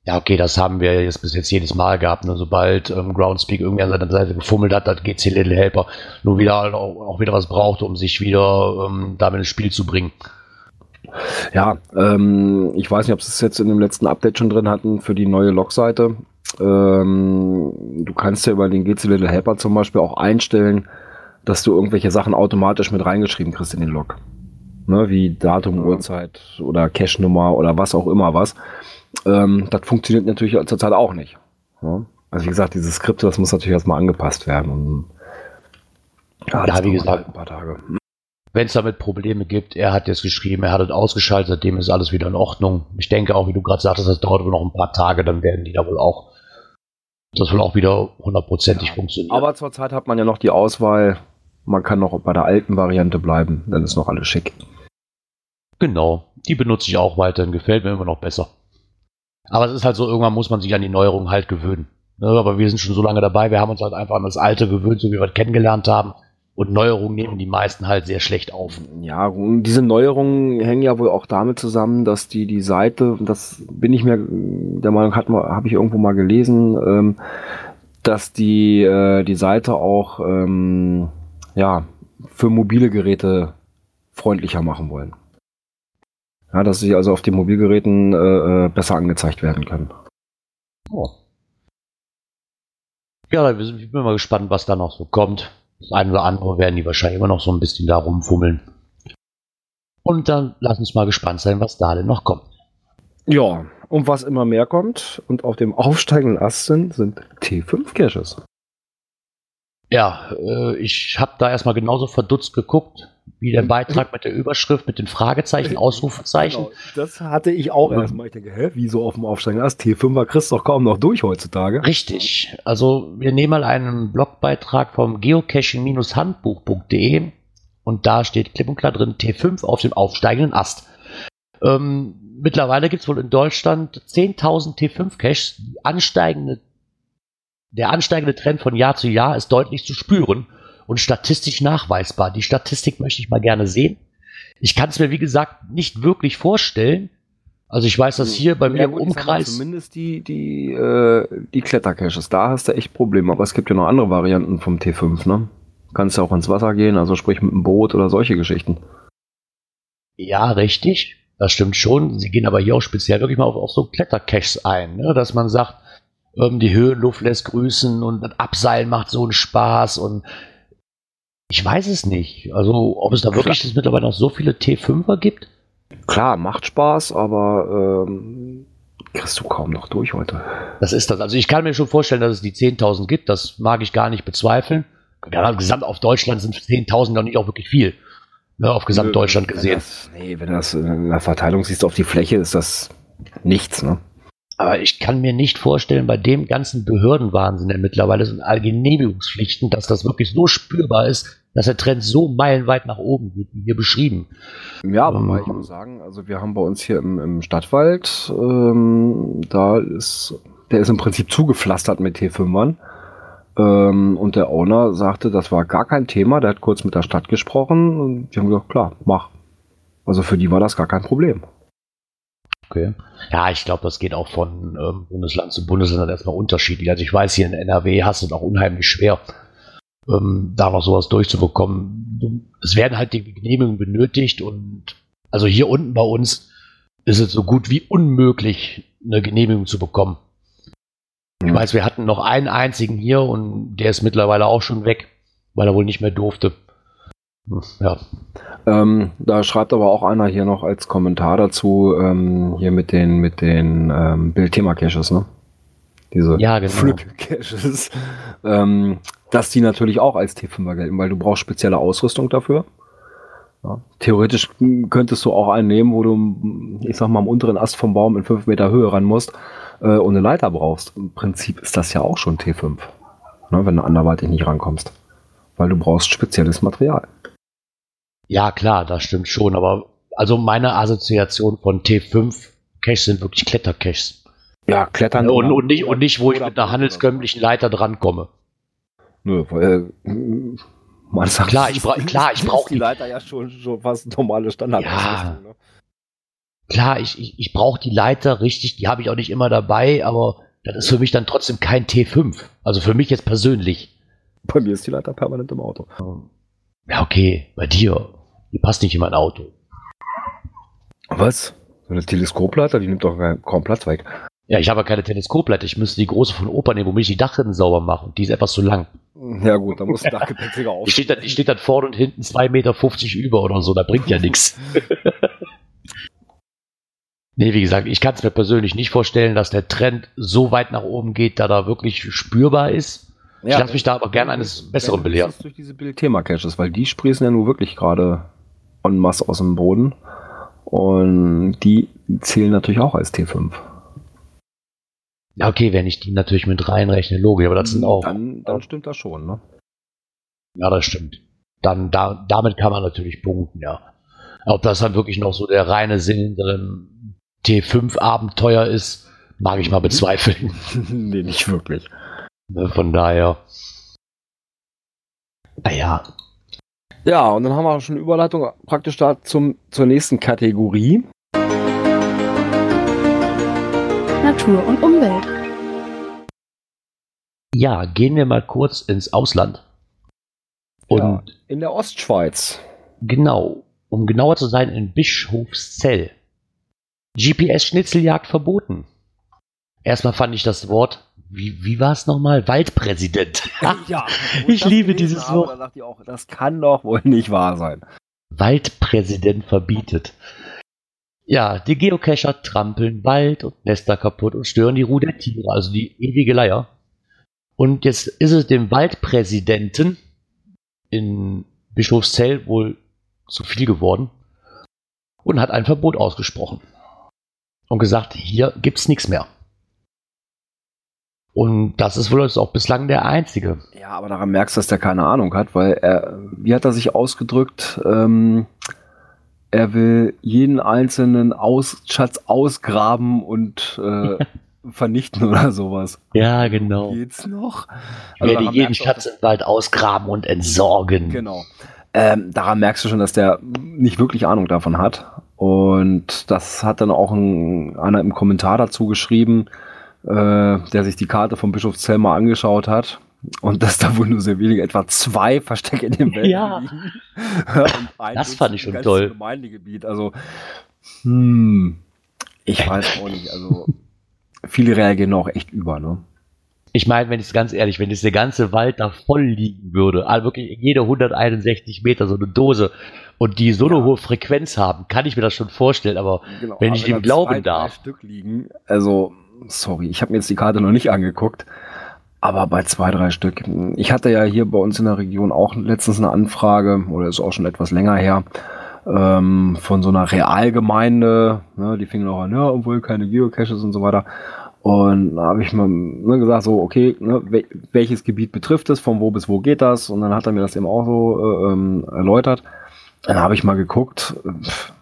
S2: Ja, okay, das haben wir jetzt bis jetzt jedes Mal gehabt. Ne? Sobald ähm, Groundspeak irgendwie an seiner Seite gefummelt hat, hat GC Little Helper nur wieder auch, auch wieder was braucht, um sich wieder ähm, damit ins Spiel zu bringen.
S3: Ja, ähm, ich weiß nicht, ob sie es jetzt in dem letzten Update schon drin hatten für die neue Log-Seite. Ähm, du kannst ja über den GC Little Helper zum Beispiel auch einstellen, dass du irgendwelche Sachen automatisch mit reingeschrieben kriegst in den Log. Ne, wie Datum, Uhrzeit oder Cache-Nummer oder was auch immer was. Ähm, das funktioniert natürlich zurzeit auch nicht. Ja? Also wie gesagt, diese Skripte, das muss natürlich erstmal angepasst werden. Und,
S2: ja, ja wie gesagt, ein paar Tage. Wenn es damit Probleme gibt, er hat jetzt geschrieben, er hat es ausgeschaltet, seitdem ist alles wieder in Ordnung. Ich denke auch, wie du gerade sagtest, das dauert wohl noch ein paar Tage, dann werden die da wohl auch, das wohl auch wieder hundertprozentig ja, funktionieren.
S3: Aber zurzeit hat man ja noch die Auswahl, man kann noch bei der alten Variante bleiben, dann ist noch alles schick.
S2: Genau, die benutze ich auch weiterhin, gefällt mir immer noch besser. Aber es ist halt so, irgendwann muss man sich an die Neuerungen halt gewöhnen. Ne, aber wir sind schon so lange dabei, wir haben uns halt einfach an das Alte gewöhnt, so wie wir es kennengelernt haben. Und Neuerungen nehmen die meisten halt sehr schlecht auf.
S3: Ja, und diese Neuerungen hängen ja wohl auch damit zusammen, dass die die Seite, das bin ich mir der Meinung, habe ich irgendwo mal gelesen, ähm, dass die äh, die Seite auch ähm, ja für mobile Geräte freundlicher machen wollen. Ja, dass sie also auf den Mobilgeräten äh, äh besser angezeigt werden können.
S2: Oh. Ja, ich bin mal gespannt, was da noch so kommt. Das eine oder andere werden die wahrscheinlich immer noch so ein bisschen da rumfummeln. Und dann lass uns mal gespannt sein, was da denn noch kommt.
S3: Ja, und was immer mehr kommt und auf dem aufsteigenden Ast sind, sind T5-Caches.
S2: Ja, äh, ich habe da erstmal genauso verdutzt geguckt, wie der Beitrag mit der Überschrift, mit den Fragezeichen, Ausrufezeichen. Genau,
S3: das hatte ich auch ja. erstmal. Ich denke, hä, wieso auf dem aufsteigenden Ast? T5er kriegst doch kaum noch durch heutzutage.
S2: Richtig. Also wir nehmen mal einen Blogbeitrag vom geocaching-handbuch.de und da steht klipp und klar drin T5 auf dem aufsteigenden Ast. Ähm, mittlerweile gibt es wohl in Deutschland 10.000 T5-Caches. Ansteigende, der ansteigende Trend von Jahr zu Jahr ist deutlich zu spüren und statistisch nachweisbar. Die Statistik möchte ich mal gerne sehen. Ich kann es mir, wie gesagt, nicht wirklich vorstellen. Also ich weiß, dass hier bei mir ja, im Umkreis.
S3: Zumindest die, die, äh, die Klettercaches, da hast du echt Probleme. Aber es gibt ja noch andere Varianten vom T5, ne? Kannst ja auch ins Wasser gehen, also sprich mit einem Boot oder solche Geschichten.
S2: Ja, richtig. Das stimmt schon. Sie gehen aber hier auch speziell wirklich mal auf, auf so Klettercaches ein, ne? dass man sagt, ähm, die Höhenluft lässt grüßen und das Abseilen macht so einen Spaß und ich weiß es nicht. Also, ob es da wirklich Klar. mittlerweile noch so viele T5er gibt?
S3: Klar, macht Spaß, aber ähm, kriegst du kaum noch durch heute.
S2: Das ist das. Also, ich kann mir schon vorstellen, dass es die 10.000 gibt. Das mag ich gar nicht bezweifeln. Ja, gesamt auf Deutschland sind 10.000 noch nicht auch wirklich viel. Ne, auf Gesamtdeutschland gesehen.
S3: Das, nee, wenn du das in der Verteilung siehst auf die Fläche, ist das nichts, ne?
S2: Aber ich kann mir nicht vorstellen, bei dem ganzen Behördenwahnsinn, der mittlerweile sind, all Genehmigungspflichten, dass das wirklich so spürbar ist, dass der Trend so meilenweit nach oben geht, wie hier beschrieben.
S3: Ja, aber ähm, ich muss sagen, also wir haben bei uns hier im, im Stadtwald, ähm, da ist, der ist im Prinzip zugepflastert mit T5ern. Ähm, und der Owner sagte, das war gar kein Thema. Der hat kurz mit der Stadt gesprochen und die haben gesagt, klar, mach. Also für die war das gar kein Problem.
S2: Okay. Ja, ich glaube, das geht auch von ähm, Bundesland zu Bundesland erstmal unterschiedlich. Also ich weiß, hier in NRW hast du es auch unheimlich schwer, ähm, da noch sowas durchzubekommen. Es werden halt die Genehmigungen benötigt und also hier unten bei uns ist es so gut wie unmöglich, eine Genehmigung zu bekommen. Ich weiß, wir hatten noch einen einzigen hier und der ist mittlerweile auch schon weg, weil er wohl nicht mehr durfte.
S3: Ja. Ähm, da schreibt aber auch einer hier noch als Kommentar dazu, ähm, hier mit den, mit den ähm, Bildthema-Caches, ne? Diese
S2: ja, genau.
S3: Flip-Caches, ähm, dass die natürlich auch als T5er gelten, weil du brauchst spezielle Ausrüstung dafür. Ja. Theoretisch könntest du auch einen nehmen, wo du, ich sag mal, am unteren Ast vom Baum in 5 Meter Höhe ran musst äh, und eine Leiter brauchst. Im Prinzip ist das ja auch schon T5, ne, wenn du anderweitig nicht rankommst. Weil du brauchst spezielles Material.
S2: Ja, klar, das stimmt schon, aber also meine Assoziation von T5 Caches sind wirklich Klettercaches.
S3: Ja, klettern.
S2: Und, und, nicht, und nicht, wo ich mit einer handelskömmlichen Leiter drankomme.
S3: Nö, weil äh,
S2: man sagt, klar, ich, bra [LAUGHS] klar, ich brauche
S3: die Leiter ja schon, schon fast normale Standard.
S2: Ja, ne? klar, ich, ich, ich brauche die Leiter richtig, die habe ich auch nicht immer dabei, aber das ist für mich dann trotzdem kein T5. Also für mich jetzt persönlich.
S3: Bei mir ist die Leiter permanent im Auto.
S2: Ja, okay, bei dir. Die passt nicht in mein Auto.
S3: Was? So eine Teleskopleiter, die nimmt doch kaum Platz weg.
S2: Ja, ich habe keine Teleskopleiter. Ich müsste die große von Opa nehmen, womit ich die Dachrinnen sauber mache. Und die ist etwas zu lang.
S3: Ja gut, dann muss der Dachgepäckträger auf. [LAUGHS]
S2: Die steht, dann, steht dann vorne und hinten 2,50 Meter über oder so. Da bringt ja nichts. [LAUGHS] Nee, wie gesagt, ich kann es mir persönlich nicht vorstellen, dass der Trend so weit nach oben geht, da da wirklich spürbar ist. Ja, ich lasse mich da aber gerne eines Besseren belehren. Das
S3: durch diese Bildthema-Caches, weil die sprießen ja nur wirklich gerade en masse aus dem Boden. Und die zählen natürlich auch als T5.
S2: Ja, okay, wenn ich die natürlich mit reinrechne, logisch, aber das sind auch.
S3: Dann, dann stimmt das schon, ne?
S2: Ja, das stimmt. Dann, da, damit kann man natürlich punkten, ja. Ob das dann wirklich noch so der reine Sinn drin T5-Abenteuer ist, mag ich mal mhm. bezweifeln. [LAUGHS]
S3: nee, nicht wirklich.
S2: Ne, von daher. Naja,
S3: Ja, und dann haben wir schon Überleitung praktisch da zum, zur nächsten Kategorie.
S5: Natur und Umwelt.
S2: Ja, gehen wir mal kurz ins Ausland. Und
S3: Ja, in der Ostschweiz.
S2: genau, um genauer zu sein, in Bischofszell. GPS-Schnitzeljagd verboten. Erstmal fand ich das Wort, wie, wie war es nochmal? Waldpräsident.
S3: ja, [LAUGHS]
S2: Ich liebe dieses Wort.
S3: Da auch, das kann doch wohl nicht wahr sein.
S2: Waldpräsident verbietet. Ja, die Geocacher trampeln Wald und Nester kaputt und stören die Ruhe der Tiere, also die ewige Leier. Und jetzt ist es dem Waldpräsidenten in Bischofszell wohl zu viel geworden und hat ein Verbot ausgesprochen. Und gesagt, hier gibt's nichts mehr. Und das ist wohl jetzt auch bislang der einzige.
S3: Ja, aber daran merkst du, dass der keine Ahnung hat, weil er, wie hat er sich ausgedrückt? Ähm, er will jeden einzelnen Aus Schatz ausgraben und äh, [LAUGHS] vernichten oder sowas.
S2: Ja, genau.
S3: Geht's noch?
S2: Ich werde jeden Schatz im Wald ausgraben und entsorgen.
S3: Genau. Ähm, daran merkst du schon, dass der nicht wirklich Ahnung davon hat. Und das hat dann auch ein, einer im Kommentar dazu geschrieben, äh, der sich die Karte vom Bischof Zellmer angeschaut hat. Und dass da wohl nur sehr wenig, etwa zwei [LAUGHS] Verstecke in dem Welt
S2: Ja.
S3: liegen. [LAUGHS]
S2: Das fand ich schon toll.
S3: Gemeindegebiet. Also, hm, ich weiß auch nicht. Also, viele reagieren auch echt über, ne?
S2: Ich meine, wenn ich es ganz ehrlich, wenn jetzt der ganze Wald da voll liegen würde, also wirklich jede 161 Meter so eine Dose und die so eine
S3: Ja.
S2: hohe Frequenz haben, kann ich mir das schon vorstellen, aber
S3: Genau,
S2: Wenn
S3: aber
S2: ich dem glauben
S3: zwei, drei
S2: darf.
S3: Stück liegen, also, sorry, ich habe mir jetzt die Karte noch nicht angeguckt, aber bei zwei, drei Stück. Ich hatte ja hier bei uns in der Region auch letztens eine Anfrage, oder ist auch schon etwas länger her, ähm, von so einer Realgemeinde, ne, die fingen auch an, ja, obwohl keine Geocaches und so weiter. Und da habe ich mal ne, gesagt, so, okay, ne, wel welches Gebiet betrifft es, von wo bis wo geht das? Und dann hat er mir das eben auch so äh, ähm, erläutert. Dann habe ich mal geguckt, pff,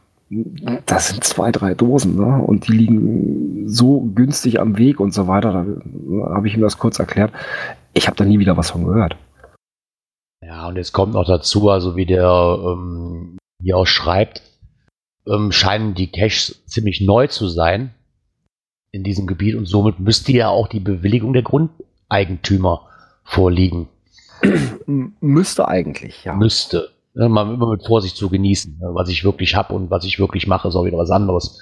S3: das sind zwei, drei Dosen, ne? Und die liegen so günstig am Weg und so weiter. Da ne, habe ich ihm das kurz erklärt. Ich habe da nie wieder was von gehört.
S2: ja, und jetzt kommt noch dazu, also wie der ähm, hier auch schreibt, ähm, scheinen die Caches ziemlich neu zu sein in diesem Gebiet und somit müsste ja auch die Bewilligung der Grundeigentümer vorliegen.
S3: Müsste eigentlich, ja.
S2: müsste. Ja, man immer mit Vorsicht zu genießen. ne, Was ich wirklich habe und was ich wirklich mache, ist auch wieder was anderes.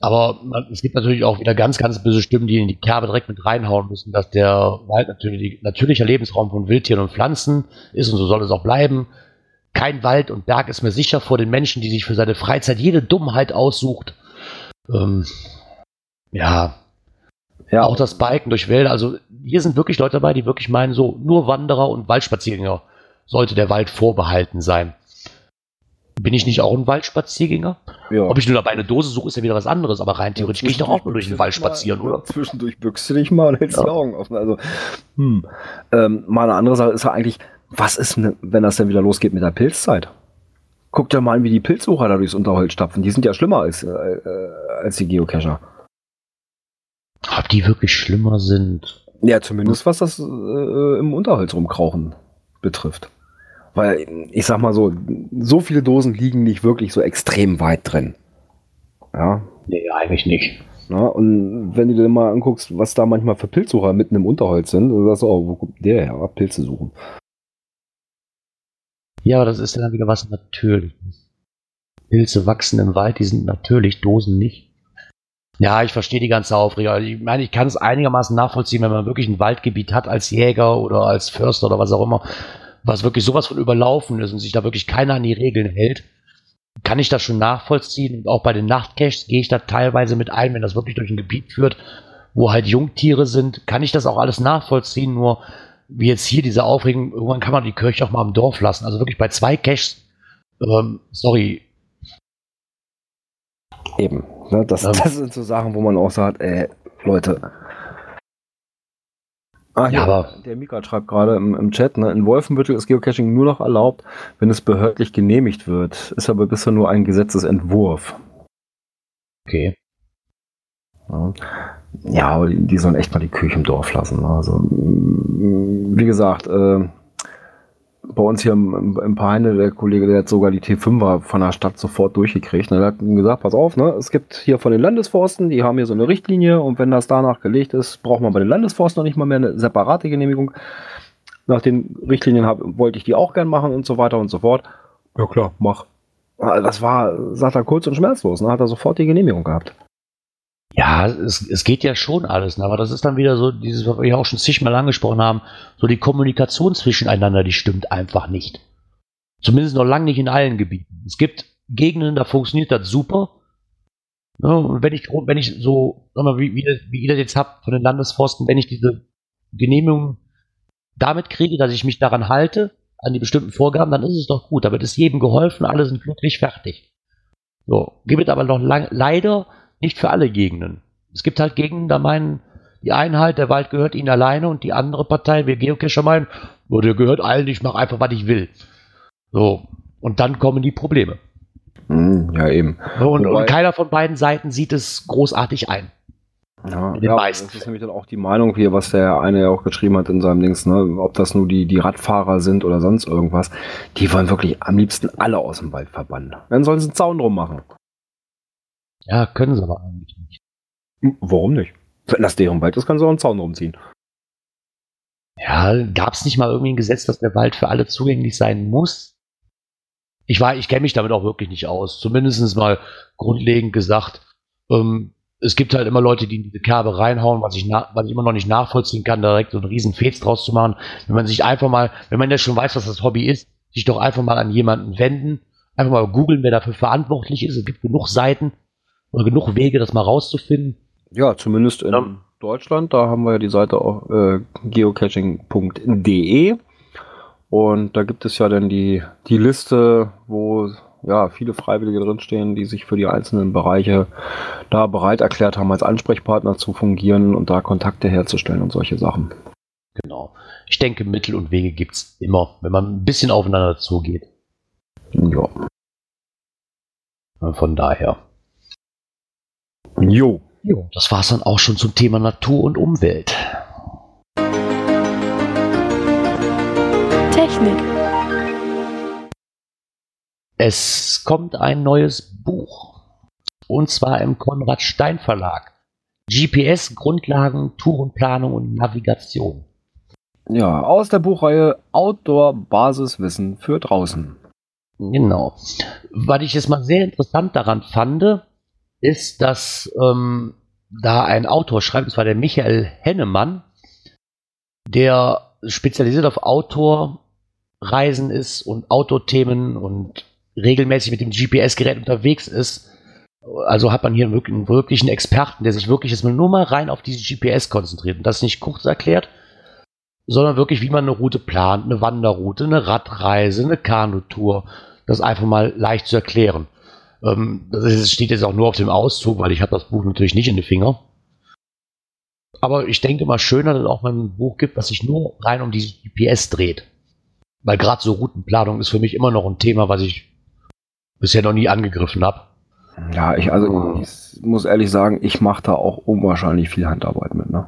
S2: Aber es gibt natürlich auch wieder ganz, ganz böse Stimmen, die in die Kerbe direkt mit reinhauen müssen, dass der Wald natürlich natürlicher Lebensraum von Wildtieren und Pflanzen ist und so soll es auch bleiben. Kein Wald und Berg ist mehr sicher vor den Menschen, die sich für seine Freizeit jede Dummheit aussucht. Ähm, ja,
S3: ja,
S2: auch das Biken durch Wälder. Also hier sind wirklich Leute dabei, die wirklich meinen, so nur Wanderer und Waldspaziergänger sollte der Wald vorbehalten sein. Bin ich nicht auch ein Waldspaziergänger?
S3: ja.
S2: Ob ich nur dabei eine Dose suche, ist ja wieder was anderes, aber rein theoretisch gehe ich doch auch nur durch den Wald spazieren,
S3: mal,
S2: oder?
S3: Zwischendurch bückst du dich mal und hältst
S2: Ja.
S3: die Augen offen. Also, hm. ähm, mal eine andere Sache ist ja eigentlich, was ist, wenn das denn wieder losgeht mit der Pilzzeit? Guck dir mal an, wie die Pilzsucher da durchs Unterholz stapfen. Die sind ja schlimmer als, äh, äh, als die Geocacher.
S2: Ob die wirklich schlimmer sind?
S3: Ja, zumindest was das äh, im Unterholz rumkrauchen betrifft. Weil, ich sag mal so, so viele Dosen liegen nicht wirklich so extrem weit drin. Ja.
S2: Nee, eigentlich nicht.
S3: ja und wenn du dir mal anguckst, was da manchmal für Pilzsucher mitten im Unterholz sind, dann sagst du, oh, wo kommt der her? Pilze suchen.
S2: Ja, aber das ist dann wieder was Natürliches. Pilze wachsen im Wald, die sind natürlich, Dosen nicht. Ja, ich verstehe die ganze Aufregung. Ich meine, ich kann es einigermaßen nachvollziehen, wenn man wirklich ein Waldgebiet hat als Jäger oder als Förster oder was auch immer, was wirklich sowas von überlaufen ist und sich da wirklich keiner an die Regeln hält, kann ich das schon nachvollziehen. Und auch bei den Nachtcaches gehe ich da teilweise mit ein, wenn das wirklich durch ein Gebiet führt, wo halt Jungtiere sind, kann ich das auch alles nachvollziehen. Nur wie jetzt hier diese Aufregung, irgendwann kann man die Kirche auch mal im Dorf lassen. Also wirklich bei zwei Caches, ähm, sorry,
S3: Eben. Ne, das,
S2: Ähm.
S3: das sind so Sachen, wo man auch sagt, ey, Leute. Ah,
S2: Ja, aber-
S3: der Mika schreibt gerade im, im Chat, ne, in Wolfenbüttel ist Geocaching nur noch erlaubt, wenn es behördlich genehmigt wird. Ist aber bisher nur ein Gesetzesentwurf.
S2: okay.
S3: Ja, ja aber die, die sollen echt mal die Küche im Dorf lassen. ne. Also, mm, wie gesagt, äh, bei uns hier im, im, Peine, der Kollege, der hat sogar die T5er von der Stadt sofort durchgekriegt. Und er hat gesagt, pass auf, ne, es gibt hier von den Landesforsten, die haben hier so eine Richtlinie und wenn das danach gelegt ist, braucht man bei den Landesforsten noch nicht mal mehr eine separate Genehmigung. Nach den Richtlinien hab, wollte ich die auch gern machen und so weiter und so fort. Ja klar, mach. Das war, sagt er, kurz und schmerzlos, ne, hat er sofort die Genehmigung gehabt.
S2: Ja, es, es geht ja schon alles, ne? aber das ist dann wieder so, dieses, was wir ja auch schon zigmal angesprochen haben, so die Kommunikation zwischeneinander, die stimmt einfach nicht. Zumindest noch lange nicht in allen Gebieten. Es gibt Gegenden, da funktioniert das super. Ne? Und wenn ich, wenn ich so, sag mal, wie, wie, wie ihr das jetzt habt von den Landesforsten, wenn ich diese Genehmigung damit kriege, dass ich mich daran halte, an die bestimmten Vorgaben, dann ist es doch gut. Damit ist jedem geholfen, alle sind glücklich, fertig. So, gibt es aber noch lang, leider nicht für alle Gegenden. Es gibt halt Gegenden, da meinen die Einheit, der Wald gehört ihnen alleine und die andere Partei, wir Geocacher meinen, oh, der gehört allen, ich mache einfach, was ich will. So, und dann kommen die Probleme.
S3: Hm, ja, eben.
S2: Und, und, keiner von beiden Seiten sieht es großartig ein.
S3: Ja, ja das ist nämlich dann auch die Meinung hier, was der eine ja auch geschrieben hat in seinem Dings, ne? ob das nur die, die Radfahrer sind oder sonst irgendwas. Die wollen wirklich am liebsten alle aus dem Wald verbannen. Dann sollen sie einen Zaun drum machen.
S2: Ja, können sie aber eigentlich nicht.
S3: Hm, warum nicht? Wenn das deren Wald ist, kann sie auch einen Zaun rumziehen.
S2: Ja, gab es nicht mal irgendwie ein Gesetz, dass der Wald für alle zugänglich sein muss? Ich war, ich kenne mich damit auch wirklich nicht aus. Zumindest mal grundlegend gesagt. Ähm, es gibt halt immer Leute, die in diese Kerbe reinhauen, was ich, was ich immer noch nicht nachvollziehen kann, direkt so einen riesen Fets draus zu machen. Wenn man sich einfach mal, wenn man ja schon weiß, was das Hobby ist, sich doch einfach mal an jemanden wenden, einfach mal googeln, wer dafür verantwortlich ist. Es gibt genug Seiten, oder genug Wege, das mal rauszufinden.
S3: Ja, zumindest in ja. Deutschland. Da haben wir ja die Seite auch äh, geocaching.de. Und da gibt es ja dann die, die Liste, wo ja viele Freiwillige drinstehen, die sich für die einzelnen Bereiche da bereit erklärt haben, als Ansprechpartner zu fungieren und da Kontakte herzustellen und solche Sachen.
S2: Genau. Ich denke, Mittel und Wege gibt es immer, wenn man ein bisschen aufeinander zugeht.
S3: Ja.
S2: Von daher.
S3: Jo.
S2: Jo, das war's dann auch schon zum Thema Natur und Umwelt.
S5: Technik.
S2: Es kommt ein neues Buch. Und zwar im Konrad Stein Verlag. GPS, Grundlagen, Tourenplanung und Navigation.
S3: Ja, aus der Buchreihe Outdoor Basiswissen für draußen.
S2: Genau. Was ich jetzt mal sehr interessant daran fand, ist, dass ähm, da ein Autor schreibt, und zwar der Michael Hennemann, der spezialisiert auf Outdoor-Reisen ist und Outdoor-Themen und regelmäßig mit dem GPS-Gerät unterwegs ist. Also hat man hier einen wirklichen Experten, der sich wirklich jetzt nur mal rein auf diese GPS konzentriert und das nicht kurz erklärt, sondern wirklich, wie man eine Route plant, eine Wanderroute, eine Radreise, eine Kanutour, das einfach mal leicht zu erklären. Ähm, das steht jetzt auch nur auf dem Auszug, weil ich habe das Buch natürlich nicht in den Finger. Aber ich denke mal schöner, dass es auch mal ein Buch gibt, was sich nur rein um die GPS dreht. Weil gerade so Routenplanung ist für mich immer noch ein Thema, was ich bisher noch nie angegriffen habe.
S3: Ja, ich also ich muss ehrlich sagen, ich mache da auch unwahrscheinlich viel Handarbeit mit, ne?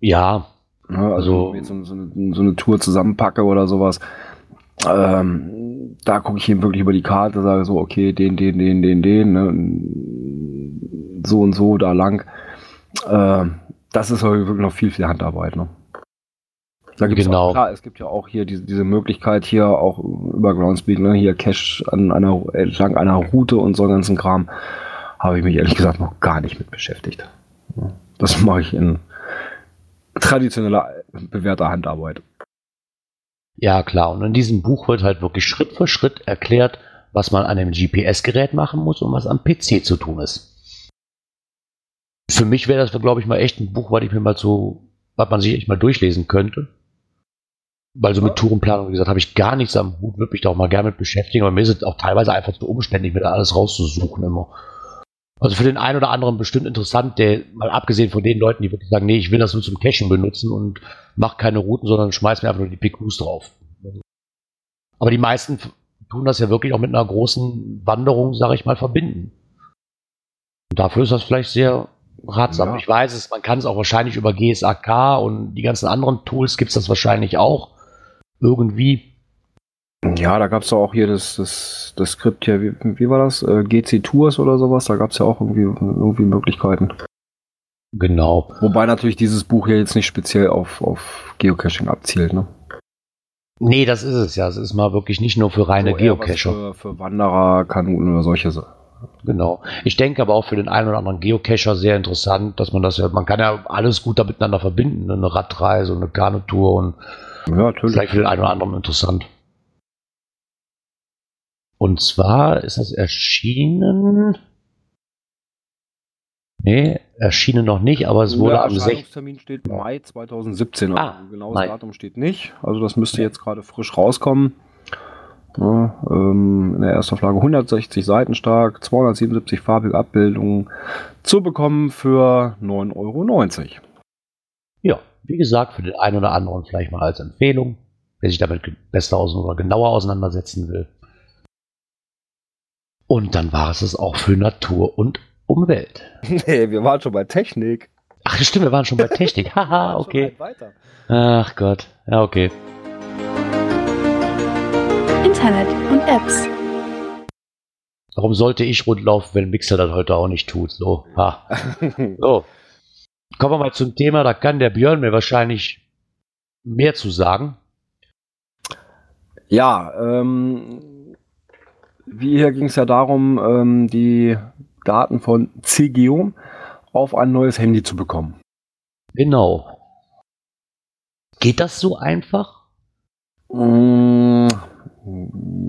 S2: Ja.
S3: ja also, also so, so, eine, so, eine, Tour zusammenpacke oder sowas. Ähm, da gucke ich ihm wirklich über die Karte, sage so, okay, den, den, den, den, den, ne? so und so, da lang. Äh, das ist wirklich noch viel, viel Handarbeit. Ne? Da gibt's genau. Auch, klar, es gibt ja auch hier diese, diese Möglichkeit hier auch über Groundspeak, ne, hier Cache an einer, entlang einer Route und so ganzen Kram, habe ich mich ehrlich gesagt noch gar nicht mit beschäftigt. Das mache ich in traditioneller, bewährter Handarbeit.
S2: Ja, klar. Und in diesem Buch wird halt wirklich Schritt für Schritt erklärt, was man an einem GPS-Gerät machen muss und was am PC zu tun ist. Für mich wäre das, glaube ich, mal echt ein Buch, was ich mir mal so, was man sich echt mal durchlesen könnte. Weil so mit Tourenplanung, wie gesagt, habe ich gar nichts am Hut, würde mich da auch mal gerne mit beschäftigen, aber mir ist es auch teilweise einfach zu umständlich, mir da alles rauszusuchen immer. Also für den einen oder anderen bestimmt interessant, der mal abgesehen von den Leuten, die wirklich sagen, nee, ich will das nur zum Cachen benutzen und mach keine Routen, sondern schmeiß mir einfach nur die PQs drauf. Aber die meisten tun das ja wirklich auch mit einer großen Wanderung, sage ich mal, verbinden. Und dafür ist das vielleicht sehr ratsam. Ja. Ich weiß es, man kann es auch wahrscheinlich über GSAK und die ganzen anderen Tools gibt es das wahrscheinlich auch. irgendwie.
S3: Ja, da gab es auch hier das, das, das Skript hier, wie, wie war das? Äh, GC Tours oder sowas, da gab es ja auch irgendwie, irgendwie Möglichkeiten.
S2: Genau.
S3: Wobei natürlich dieses Buch hier jetzt nicht speziell auf, auf Geocaching abzielt, ne?
S2: Nee, das ist es ja. Es ist mal wirklich nicht nur für reine
S3: So
S2: Geocacher.
S3: Für, für Wanderer, Kanuten oder solche Sachen.
S2: Genau. Ich denke aber auch für den einen oder anderen Geocacher sehr interessant, dass man das ja, man kann ja alles gut da miteinander verbinden. ne? Eine Radreise und eine Kanutour und
S3: Ja, natürlich.
S2: vielleicht für den einen oder anderen interessant. Und zwar ist das erschienen. Nee, erschienen noch nicht, aber es wurde
S3: Der
S2: am 6.
S3: Erscheinungstermin steht Mai 2017. Also
S2: Ah,
S3: genaues
S2: Mai.
S3: Datum steht nicht. Also das müsste jetzt gerade frisch rauskommen. Ja, ähm, in der Erstauflage 160 Seiten stark, 277 farbige Abbildungen zu bekommen für 9,90 Euro.
S2: Ja, wie gesagt, für den einen oder anderen vielleicht mal als Empfehlung, wer sich damit besser aus oder genauer auseinandersetzen will. Und dann war es es auch für Natur und Umwelt. [LAUGHS]
S3: Nee, wir waren schon bei Technik.
S2: Ach, stimmt, wir waren schon bei Technik. [LAUGHS] Haha, okay.
S3: Weiter.
S2: Ach Gott. Ja, okay.
S5: Internet und Apps.
S2: Warum sollte ich rundlaufen, wenn Mixer das heute auch nicht tut? So, ha. [LAUGHS] So. Kommen wir mal zum Thema, da kann der Björn mir wahrscheinlich mehr zu sagen.
S3: Ja, ähm, wie hier ging es ja darum, ähm, die Daten von CGO auf ein neues Handy zu bekommen.
S2: Genau. Geht das so einfach?
S3: Mm,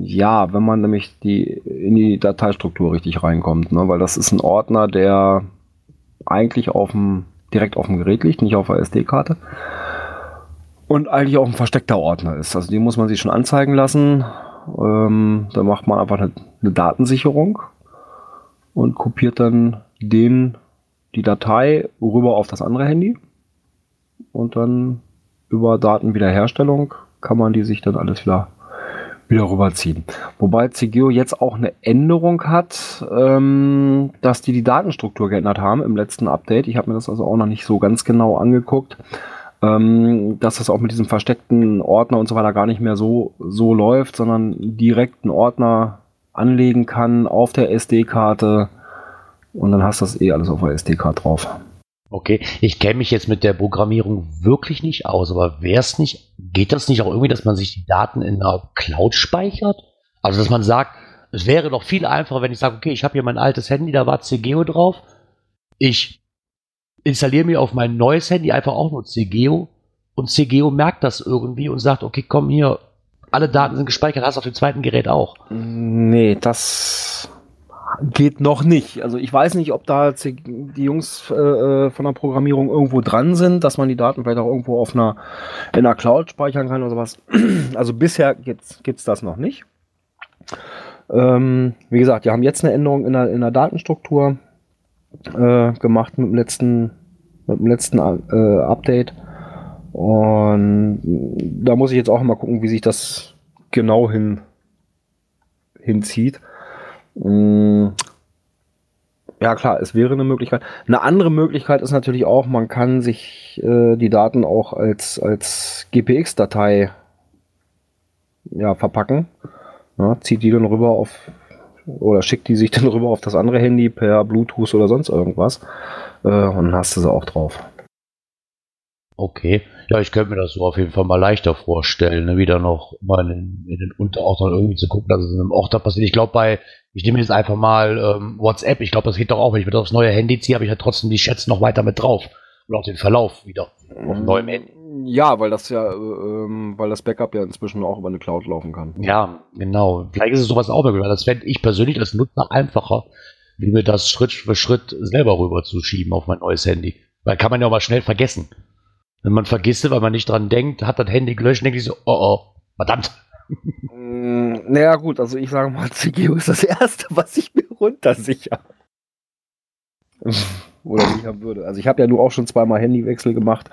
S3: Ja, wenn man nämlich die, in die Dateistruktur richtig reinkommt, ne? weil das ist ein Ordner, der eigentlich auf dem, direkt auf dem Gerät liegt, nicht auf der SD-Karte. Und eigentlich auch ein versteckter Ordner ist. Also die muss man sich schon anzeigen lassen. Ähm, da macht man einfach eine, eine Datensicherung und kopiert dann den, die Datei rüber auf das andere Handy. Und dann über Datenwiederherstellung kann man die sich dann alles wieder, wieder rüberziehen. Wobei CGO jetzt auch eine Änderung hat, ähm, dass die die Datenstruktur geändert haben im letzten Update. Ich habe mir das also auch noch nicht so ganz genau angeguckt. Ähm, dass das auch mit diesem versteckten Ordner und so weiter gar nicht mehr so, so läuft, sondern direkt einen Ordner anlegen kann auf der SD-Karte und dann hast du das eh alles auf der SD-Karte drauf.
S2: Okay, ich kenne mich jetzt mit der Programmierung wirklich nicht aus, aber wäre es nicht, geht das nicht auch irgendwie, dass man sich die Daten in einer Cloud speichert? Also, dass man sagt, es wäre doch viel einfacher, wenn ich sage, okay, ich habe hier mein altes Handy, da war CGO drauf. Ich installiere mir auf mein neues Handy einfach auch nur CGO und CGO merkt das irgendwie und sagt, okay, komm hier, alle Daten sind gespeichert, hast auf dem zweiten Gerät auch.
S3: Nee, das geht noch nicht. Also ich weiß nicht, ob da die Jungs äh, von der Programmierung irgendwo dran sind, dass man die Daten vielleicht auch irgendwo auf einer in einer Cloud speichern kann oder sowas. [CLEARS THROAT] Also bisher gibt's gibt's das noch nicht. Ähm, wie gesagt, wir haben jetzt eine Änderung in der, in der Datenstruktur äh, gemacht mit dem letzten, mit dem letzten äh, Update. Und da muss ich jetzt auch mal gucken, wie sich das genau hin, hinzieht. Mm, Ja klar, es wäre eine Möglichkeit. Eine andere Möglichkeit ist natürlich auch, man kann sich äh, die Daten auch als, als GPX-Datei ja, verpacken. Ja, zieht die dann rüber auf oder schickt die sich [LAUGHS] dann rüber auf das andere Handy per Bluetooth oder sonst irgendwas. Äh, und dann hast du sie auch drauf.
S2: Okay. Ja, ich könnte mir das so auf jeden Fall mal leichter vorstellen, ne? wieder noch mal in, den- in den Unterordnern irgendwie zu gucken, dass es in einem Ordner passiert. Ich glaube, bei, ich nehme jetzt einfach mal ähm, WhatsApp, ich glaube, das geht doch auch, wenn ich mir das aufs neue Handy ziehe, habe ich ja trotzdem die Chats noch weiter mit drauf. Und auch den Verlauf wieder auf dem neuen Handy.
S3: Ja, weil das ja, äh, ähm, weil das Backup ja inzwischen auch über eine Cloud laufen kann.
S2: Ja, genau. Vielleicht ist es sowas auch möglich, weil das fände ich persönlich als Nutzer einfacher, wie mir das Schritt für Schritt selber rüber zu schieben auf mein neues Handy. Weil kann man ja auch mal schnell vergessen. Wenn man vergisst, weil man nicht dran denkt, hat das Handy gelöscht, denke ich so, oh oh, verdammt.
S3: Mm, Naja, gut, also ich sage mal, [LAUGHS] CGO ist das erste, was ich mir runtersichere. [LAUGHS] Oder sichern würde. Also ich habe ja nur auch schon zweimal Handywechsel gemacht.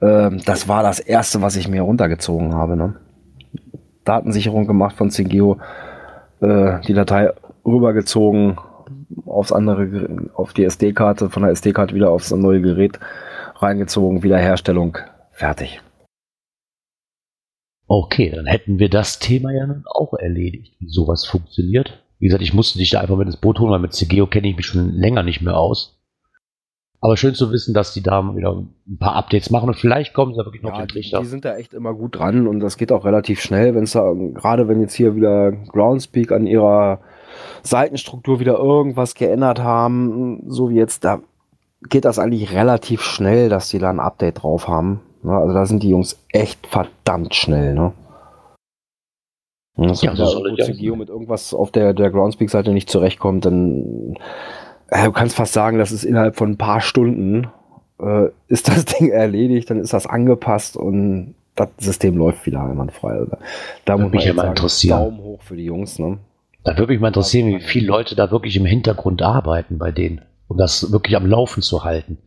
S3: Ähm, das war das erste, was ich mir runtergezogen habe. Ne? Datensicherung gemacht von CGO, äh, die Datei rübergezogen aufs andere, auf die SD-Karte, von der SD-Karte wieder aufs neue Gerät reingezogen, Wiederherstellung, fertig.
S2: Okay, dann hätten wir das Thema ja nun auch erledigt, wie sowas funktioniert. Wie gesagt, ich musste dich da einfach mit ins Boot holen, weil mit CGO kenne ich mich schon länger nicht mehr aus. Aber schön zu wissen, dass die da wieder ein paar Updates machen und vielleicht kommen sie wirklich noch
S3: Ja,
S2: den
S3: die,
S2: Trichter.
S3: die sind da echt immer gut dran und das geht auch relativ schnell, wenn es da, gerade wenn jetzt hier wieder Groundspeak an ihrer Seitenstruktur wieder irgendwas geändert haben, so wie jetzt, da geht das eigentlich relativ schnell, dass die da ein Update drauf haben. Ne? Also da sind die Jungs echt verdammt schnell, ne? Dass
S2: Ja,
S3: wenn
S2: so
S3: da
S2: soll
S3: irgendwo
S2: es ja
S3: CGO
S2: sein.
S3: mit irgendwas auf der, der Groundspeak-Seite nicht zurechtkommt, dann äh, du kannst fast sagen, das ist innerhalb von ein paar Stunden äh, ist das [LAUGHS] Ding erledigt, dann ist das angepasst und das System läuft wieder einwandfrei. Also, da
S2: Würde
S3: muss
S2: mich ja mal
S3: sagen,
S2: interessieren.
S3: Daumen hoch für die Jungs, ne?
S2: Da würde mich mal interessieren, wie viele Leute da wirklich im Hintergrund arbeiten bei denen, um das wirklich am Laufen zu halten.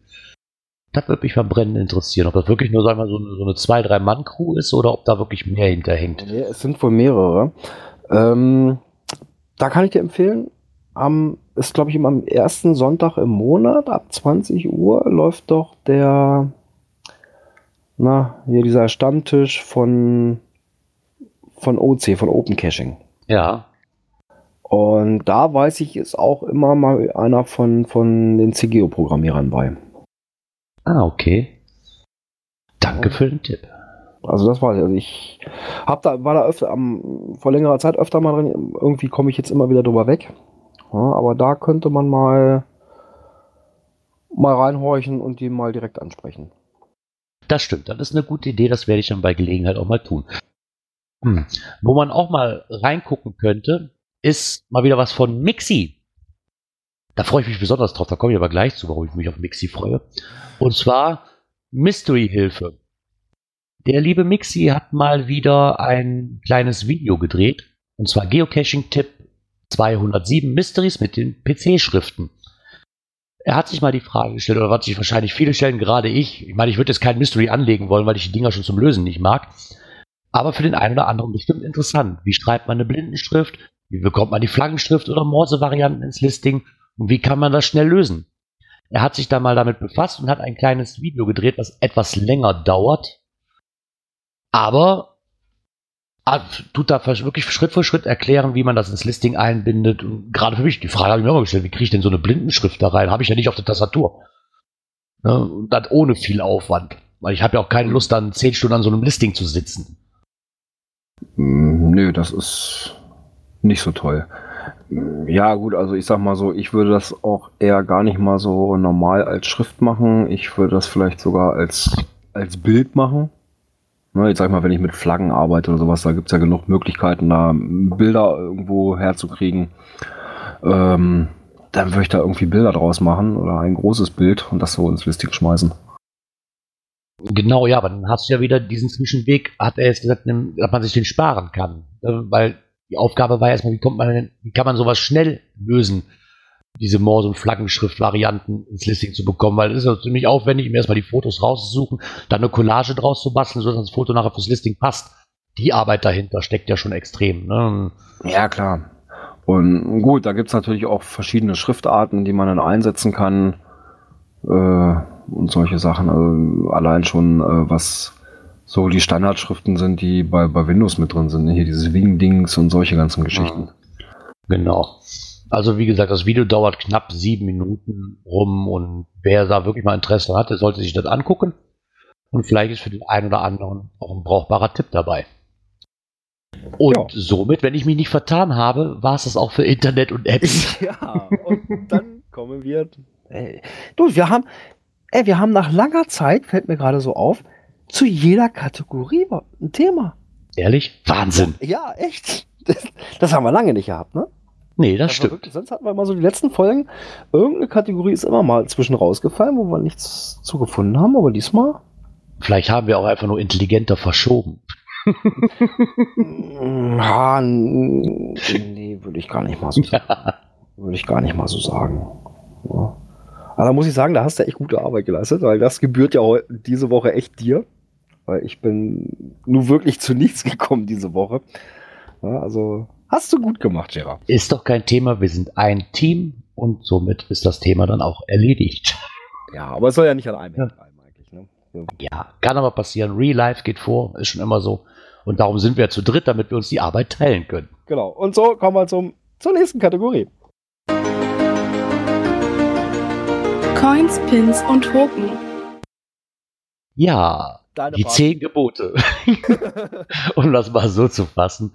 S2: Das würde mich mal brennend interessieren, ob das wirklich nur sagen wir, so eine, so eine zwei, drei Mann-Crew ist oder ob da wirklich mehr hinterhängt.
S3: Nee, es sind wohl mehrere. Ähm, da kann ich dir empfehlen, am, ist glaube ich immer am ersten Sonntag im Monat ab 20 Uhr läuft doch der, na, hier dieser Stammtisch von, von OC, von Open Caching.
S2: Ja,
S3: Und da weiß ich, ist auch immer mal einer von, von den CGO-Programmierern bei.
S2: ah, okay. Danke für den Tipp.
S3: Also das war, also ich hab da, war da öfter am, vor längerer Zeit öfter mal drin. Irgendwie komme ich jetzt immer wieder drüber weg. Ja, aber da könnte man mal, mal reinhorchen und die mal direkt ansprechen.
S2: Das stimmt, das ist eine gute Idee, das werde ich dann bei Gelegenheit auch mal tun. Hm. Wo man auch mal reingucken könnte, ist mal wieder was von Mixi. Da freue ich mich besonders drauf, da komme ich aber gleich zu, warum ich mich auf Mixi freue. Und zwar Mystery-Hilfe. Der liebe Mixi hat mal wieder ein kleines Video gedreht, und zwar Geocaching-Tipp 207 Mysteries mit den PC-Schriften. Er hat sich mal die Frage gestellt, oder was sich wahrscheinlich viele stellen, gerade ich. Ich meine, ich würde jetzt kein Mystery anlegen wollen, weil ich die Dinger schon zum Lösen nicht mag. Aber für den einen oder anderen bestimmt interessant. Wie schreibt man eine Blindenschrift? Wie bekommt man die Flaggenschrift oder Morse-Varianten ins Listing? Und wie kann man das schnell lösen? Er hat sich da mal damit befasst und hat ein kleines Video gedreht, was etwas länger dauert. Aber tut da wirklich Schritt für Schritt erklären, wie man das ins Listing einbindet. Und gerade für mich, die Frage habe ich mir immer gestellt, wie kriege ich denn so eine Blindenschrift da rein? Habe ich ja nicht auf der Tastatur. Ne? Und das ohne viel Aufwand. Weil ich habe ja auch keine Lust, dann zehn Stunden an so einem Listing zu sitzen.
S3: Mm, Nö, das ist nicht so toll. Ja, gut, also ich sag mal so, ich würde das auch eher gar nicht mal so normal als Schrift machen. Ich würde das vielleicht sogar als, als Bild machen. Ne, jetzt sag ich mal, wenn ich mit Flaggen arbeite oder sowas, da gibt's ja genug Möglichkeiten, da Bilder irgendwo herzukriegen. Ähm, dann würde ich da irgendwie Bilder draus machen oder ein großes Bild und das so ins Listing schmeißen.
S2: Genau, ja, aber dann hast du ja wieder diesen Zwischenweg, hat er jetzt gesagt, dass man sich den sparen kann. Äh, Weil die Aufgabe war erstmal, wie kommt man denn, wie kann man sowas schnell lösen, diese Morse- und Flaggenschrift-Varianten ins Listing zu bekommen, weil es ist ja ziemlich aufwendig, mir erstmal die Fotos rauszusuchen, dann eine Collage draus zu basteln, sodass das Foto nachher fürs Listing passt. Die Arbeit dahinter steckt ja schon extrem. Ne?
S3: Ja, klar. Und gut, da gibt's natürlich auch verschiedene Schriftarten, die man dann einsetzen kann. Äh, und solche Sachen. Also allein schon, äh, was so die Standardschriften sind, die bei, bei Windows mit drin sind. Hier diese Wing-Dings und solche ganzen Geschichten.
S2: Genau. Also wie gesagt, das Video dauert knapp sieben Minuten rum und wer da wirklich mal Interesse hat, der sollte sich das angucken. Und vielleicht ist für den einen oder anderen auch ein brauchbarer Tipp dabei. Und
S3: Ja.
S2: somit, wenn ich mich nicht vertan habe, war es das auch für Internet und Apps. [LAUGHS]
S3: Ja, und dann kommen wir. Ey, du, wir haben, ey, wir haben nach langer Zeit, fällt mir gerade so auf, zu jeder Kategorie ein Thema.
S2: Ehrlich? Wahnsinn.
S3: Ja, echt. Das, das haben wir lange nicht gehabt, ne?
S2: Nee, das
S3: war
S2: stimmt.
S3: Wirklich, sonst hatten wir mal so die letzten Folgen. Irgendeine Kategorie ist immer mal zwischen rausgefallen, wo wir nichts zu gefunden haben, aber diesmal.
S2: Vielleicht haben wir auch einfach nur intelligenter verschoben.
S3: Ja, [LAUGHS] n- nee, würde ich gar nicht mal so sagen. [LAUGHS] Würde ich gar nicht mal so sagen. Ja. Aber da muss ich sagen, da hast du echt gute Arbeit geleistet, weil das gebührt ja diese Woche echt dir. Weil ich bin nur wirklich zu nichts [LAUGHS] gekommen diese Woche. Ja, also hast du gut gemacht, Gerard.
S2: Ist doch kein Thema, wir sind ein Team und somit ist das Thema dann auch erledigt. [LAUGHS]
S3: Ja, aber es soll ja nicht an einem
S2: Ja.
S3: Bleiben eigentlich. Ne? Ja.
S2: Ja, kann aber passieren. Real Life geht vor, ist schon immer so. Und darum sind wir zu dritt, damit wir uns die Arbeit teilen können.
S3: Genau. Und so kommen wir zum, zur nächsten Kategorie.
S5: Coins, Pins und Token.
S2: Ja,
S3: Deine
S2: die
S3: Part.
S2: zehn Gebote. [LAUGHS] um das mal so zu fassen.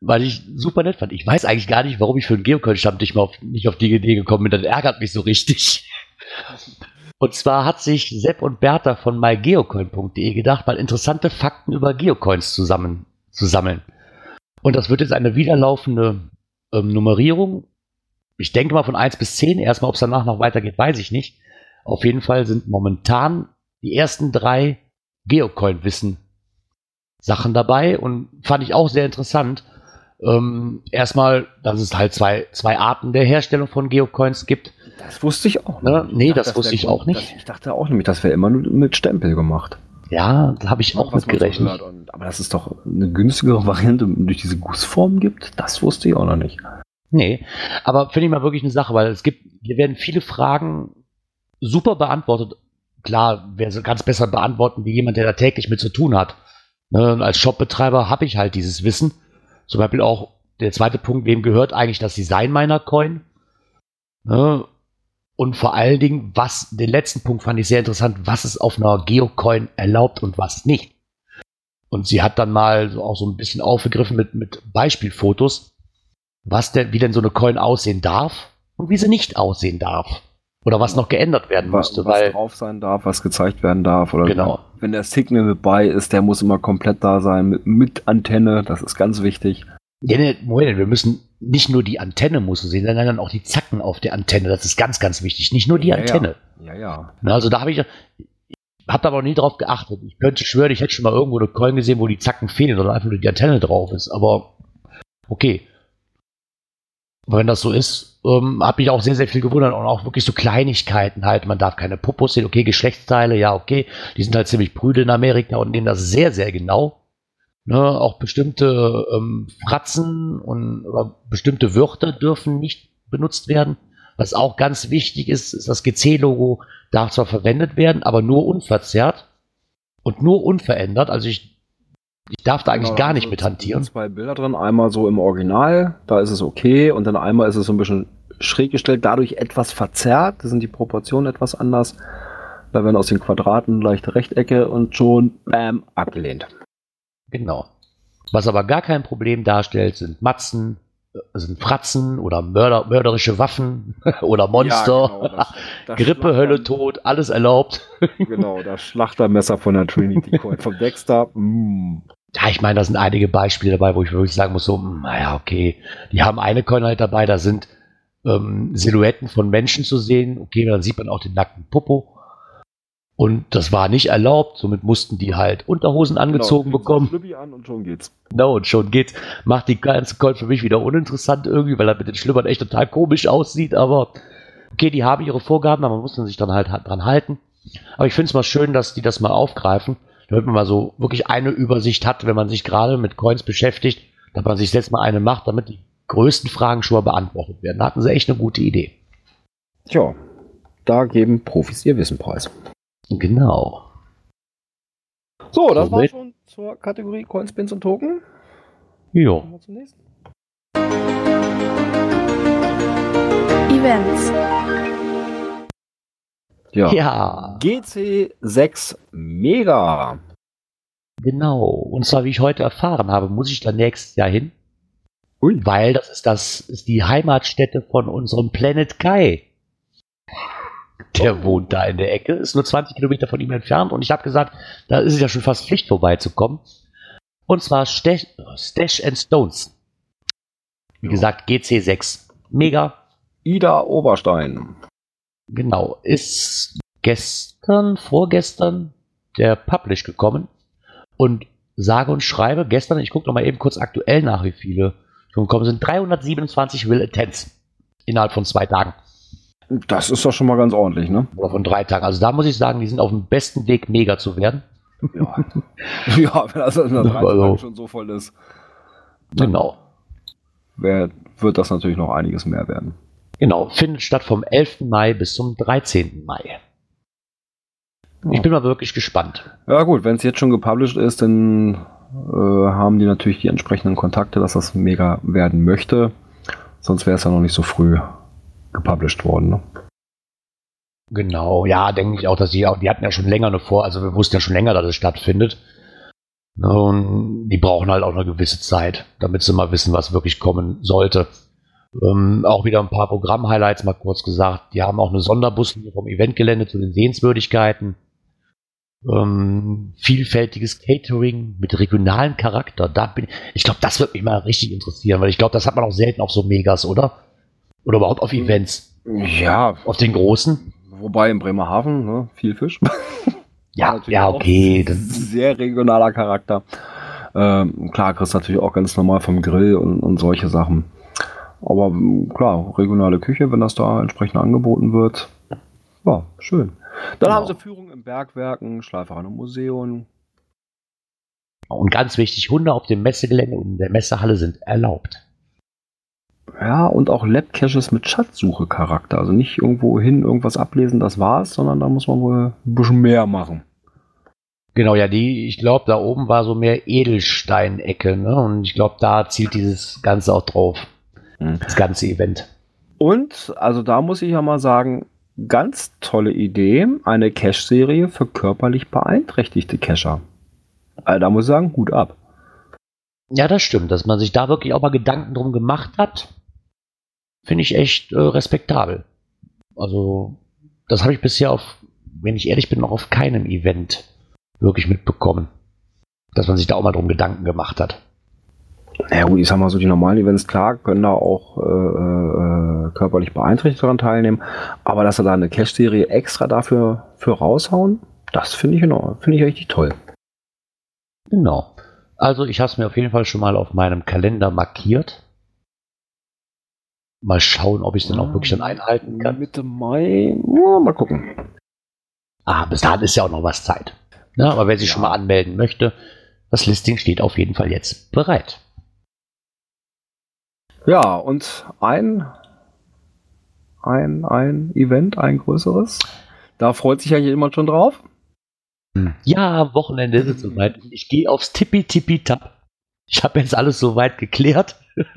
S2: Weil ich super nett fand. Ich weiß eigentlich gar nicht, warum ich für einen Geocoin-Stammtisch mal auf, nicht auf die Idee gekommen bin. Das ärgert mich so richtig. [LAUGHS] Und zwar hat sich Sepp und Bertha von mygeocoin.de gedacht, mal interessante Fakten über Geocoins zusammen zu sammeln. Und das wird jetzt eine wiederlaufende ähm, Nummerierung. Ich denke mal von 1 bis 10. Erstmal, ob es danach noch weitergeht, weiß ich nicht. Auf jeden Fall sind momentan die ersten drei Geocoin-Wissen Sachen dabei und fand ich auch sehr interessant. Ähm, erstmal, dass es halt zwei, zwei Arten der Herstellung von Geocoins gibt.
S3: Das wusste ich auch
S2: Ne?
S3: nicht.
S2: Nee,
S3: dachte,
S2: das wusste
S3: wär
S2: ich auch nicht.
S3: Das, ich dachte auch nämlich, das wäre immer nur mit Stempel gemacht.
S2: Ja, da habe ich auch
S3: Was man so aber dass es doch eine günstigere Variante durch diese Gussform gibt, das wusste ich auch noch nicht.
S2: Nee, aber finde ich mal wirklich eine Sache, weil es gibt, hier werden viele Fragen super beantwortet. Klar, wer so ganz besser beantworten wie jemand, der da täglich mit zu tun hat. Ne, als Shopbetreiber habe ich halt dieses Wissen. Zum Beispiel auch der zweite Punkt, wem gehört eigentlich das Design meiner Coin? Ne, und vor allen Dingen, was, den letzten Punkt fand ich sehr interessant, was ist auf einer Geocoin erlaubt und was nicht. Und sie hat dann mal auch so ein bisschen aufgegriffen mit, mit Beispielfotos, was denn, wie denn so eine Coin aussehen darf und wie sie nicht aussehen darf. Oder was noch geändert werden
S3: Was,
S2: müsste,
S3: was
S2: weil,
S3: drauf sein darf, was gezeigt werden darf. Oder
S2: Genau.
S3: wenn der Signal mit bei ist, der muss immer komplett da sein, mit, mit Antenne, das ist ganz wichtig.
S2: ja, nee, Moment, wir müssen nicht nur die Antenne muss sehen, sondern auch die Zacken auf der Antenne. Das ist ganz, ganz wichtig. Nicht nur die
S3: Ja,
S2: Antenne.
S3: Ja, ja.
S2: Na, also da habe ich, habe aber nie drauf geachtet. Ich könnte schwören, ich hätte schon mal irgendwo eine Coin gesehen, wo die Zacken fehlen oder einfach nur die Antenne drauf ist. Aber okay. Aber wenn das so ist, ähm, habe ich auch sehr, sehr viel gewundert und auch wirklich so Kleinigkeiten halt. Man darf keine Popos sehen, okay, Geschlechtsteile, ja, okay. Die sind halt ziemlich prüde in Amerika und nehmen das sehr, sehr genau. Ne, auch bestimmte ähm, Fratzen und bestimmte Wörter dürfen nicht benutzt werden. Was auch ganz wichtig ist, ist das GC-Logo darf zwar verwendet werden, aber nur unverzerrt und nur unverändert. Also ich, ich darf da eigentlich
S3: Genau,
S2: gar nicht mit hantieren.
S3: zwei Bilder drin, einmal so im Original, da ist es okay, und dann einmal ist es so ein bisschen schräg gestellt, dadurch etwas verzerrt, da sind die Proportionen etwas anders. Da werden aus den Quadraten leichte Rechtecke und schon, bam, abgelehnt.
S2: Genau. Was aber gar kein Problem darstellt, sind Matzen, äh, sind Fratzen oder Mörder, mörderische Waffen [LAUGHS] oder Monster.
S3: Ja, genau, das- [LAUGHS] das
S2: Grippe, Hölle, Tod, alles erlaubt.
S3: Genau, das Schlachtermesser von der Trinity Coin vom Dexter. Mm.
S2: Ja, ich meine, da sind einige Beispiele dabei, wo ich wirklich sagen muss, so, hm, naja, okay, die haben eine Coin halt dabei, da sind ähm, Silhouetten von Menschen zu sehen. Okay, dann sieht man auch den nackten Popo. Und das war nicht erlaubt, somit mussten die halt Unterhosen angezogen
S3: genau,
S2: bekommen.
S3: Schlüppi an und schon geht's.
S2: No, und schon geht's. Macht die ganze Coin für mich wieder uninteressant irgendwie, weil er mit den Schlüppern echt total komisch aussieht, aber okay, die haben ihre Vorgaben, aber man muss sich dann halt dran halten. Aber ich finde es mal schön, dass die das mal aufgreifen, damit man mal so wirklich eine Übersicht hat, wenn man sich gerade mit Coins beschäftigt, dass man sich selbst mal eine macht, damit die größten Fragen schon mal beantwortet werden. Da hatten sie echt eine gute Idee.
S3: Tja, da geben Profis ihr Wissen preis.
S2: Genau.
S3: So, das war schon zur Kategorie Coins, Pins und Token.
S2: Jo.
S3: Kommen wir zum nächsten.
S5: Events.
S3: Ja.
S2: Ja,
S3: GC6 Mega.
S2: genau. Und zwar, wie ich heute erfahren habe, muss ich da nächstes Jahr hin.
S3: Ui.
S2: Weil das ist das ist die Heimatstätte von unserem Planet Kai. Der wohnt da in der Ecke, ist nur 20 Kilometer von ihm entfernt und ich habe gesagt, da ist es ja schon fast Pflicht vorbeizukommen. Und zwar Stash, Stash and Stones. Wie
S3: Ja.
S2: gesagt, GC6. Mega.
S3: Ida Oberstein.
S2: Genau. Ist gestern, vorgestern der Publish gekommen. Und sage und schreibe, gestern, ich gucke noch mal eben kurz aktuell nach, wie viele schon gekommen sind. 327 Will Attends. Innerhalb von zwei Tagen.
S3: Das ist doch schon mal ganz ordentlich, ne?
S2: Oder von drei Tagen. Also da muss ich sagen, die sind auf dem besten Weg, mega zu werden.
S3: Ja. [LAUGHS] ja, wenn das in 13
S2: also-
S3: Tagen schon so voll ist,
S2: Genau.
S3: wär, wird das natürlich noch einiges mehr werden.
S2: Genau. Findet statt vom 11. Mai bis zum 13. Mai. Ich bin mal wirklich gespannt.
S3: Ja gut, wenn es jetzt schon gepublished ist, dann äh, haben die natürlich die entsprechenden Kontakte, dass das mega werden möchte. Sonst wäre es ja noch nicht so früh gepublished worden. Ne?
S2: Genau, ja, denke ich auch, dass die auch, die hatten ja schon länger eine Vor, also wir wussten ja schon länger, dass es stattfindet. Ne, und die brauchen halt auch eine gewisse Zeit, damit sie mal wissen, was wirklich kommen sollte. Ähm, auch wieder ein paar Programm-Highlights mal kurz gesagt. Die haben auch eine Sonderbuslinie vom Eventgelände zu den Sehenswürdigkeiten. Ähm, vielfältiges Catering mit regionalem Charakter. Da bin, ich glaube, das wird mich mal richtig interessieren, weil ich glaube, das hat man auch selten auf so Megas, oder? Oder überhaupt auf Events.
S3: Ja,
S2: Auf den großen.
S3: wobei in Bremerhaven, ne, viel Fisch. [LAUGHS]
S2: Ja, ja, okay. [LAUGHS]
S3: Sehr regionaler Charakter. Ähm, klar, kriegst natürlich auch ganz normal vom Grill und, und solche Sachen. Aber m, klar, regionale Küche, wenn das da entsprechend angeboten wird. Ja, schön. Dann
S2: Genau.
S3: haben sie Führung im Bergwerken, Schleiferei und Museum.
S2: und ganz wichtig, Hunde auf dem Messegelände und in der Messehalle sind erlaubt.
S3: Ja, und auch Lab-Caches mit Schatzsuche-Charakter. Also nicht irgendwo hin irgendwas ablesen, das war's, sondern da muss man wohl ein bisschen mehr machen.
S2: Genau, ja, die, ich glaube, da oben war so mehr Edelsteinecke, ne? Und ich glaube, da zielt dieses Ganze auch drauf.
S3: Mhm.
S2: Das ganze Event.
S3: Und, also da muss ich ja mal sagen, ganz tolle Idee, eine Cache-Serie für körperlich beeinträchtigte Cacher. Also da muss ich sagen, Hut ab.
S2: Ja, das stimmt, dass man sich da wirklich auch mal Gedanken drum gemacht hat, finde ich echt äh, respektabel. Also, das habe ich bisher auf, wenn ich ehrlich bin, noch auf keinem Event wirklich mitbekommen. Dass man sich da auch mal drum Gedanken gemacht hat.
S3: Ja gut, ich sag mal so, die normalen Events, klar, können da auch äh, äh, körperlich beeinträchtigt daran teilnehmen, aber dass sie da eine Cache-Serie extra dafür für raushauen, das finde ich, finde ich richtig toll.
S2: Genau. Also ich habe es mir auf jeden Fall schon mal auf meinem Kalender markiert. Mal schauen, ob ich es dann auch wirklich dann einhalten kann.
S3: Mitte Mai, ja, mal gucken.
S2: Ah, bis dahin ist ja auch noch was Zeit. Ja, aber wer sich
S3: Ja.
S2: schon mal anmelden möchte, das Listing steht auf jeden Fall jetzt bereit.
S3: Ja, und ein, ein, ein Event, ein größeres. Da freut sich ja jemand schon drauf.
S2: Ja, Wochenende ist es soweit. Ich gehe aufs Tippi Tippi Tap. Ich habe jetzt alles soweit geklärt. [LAUGHS]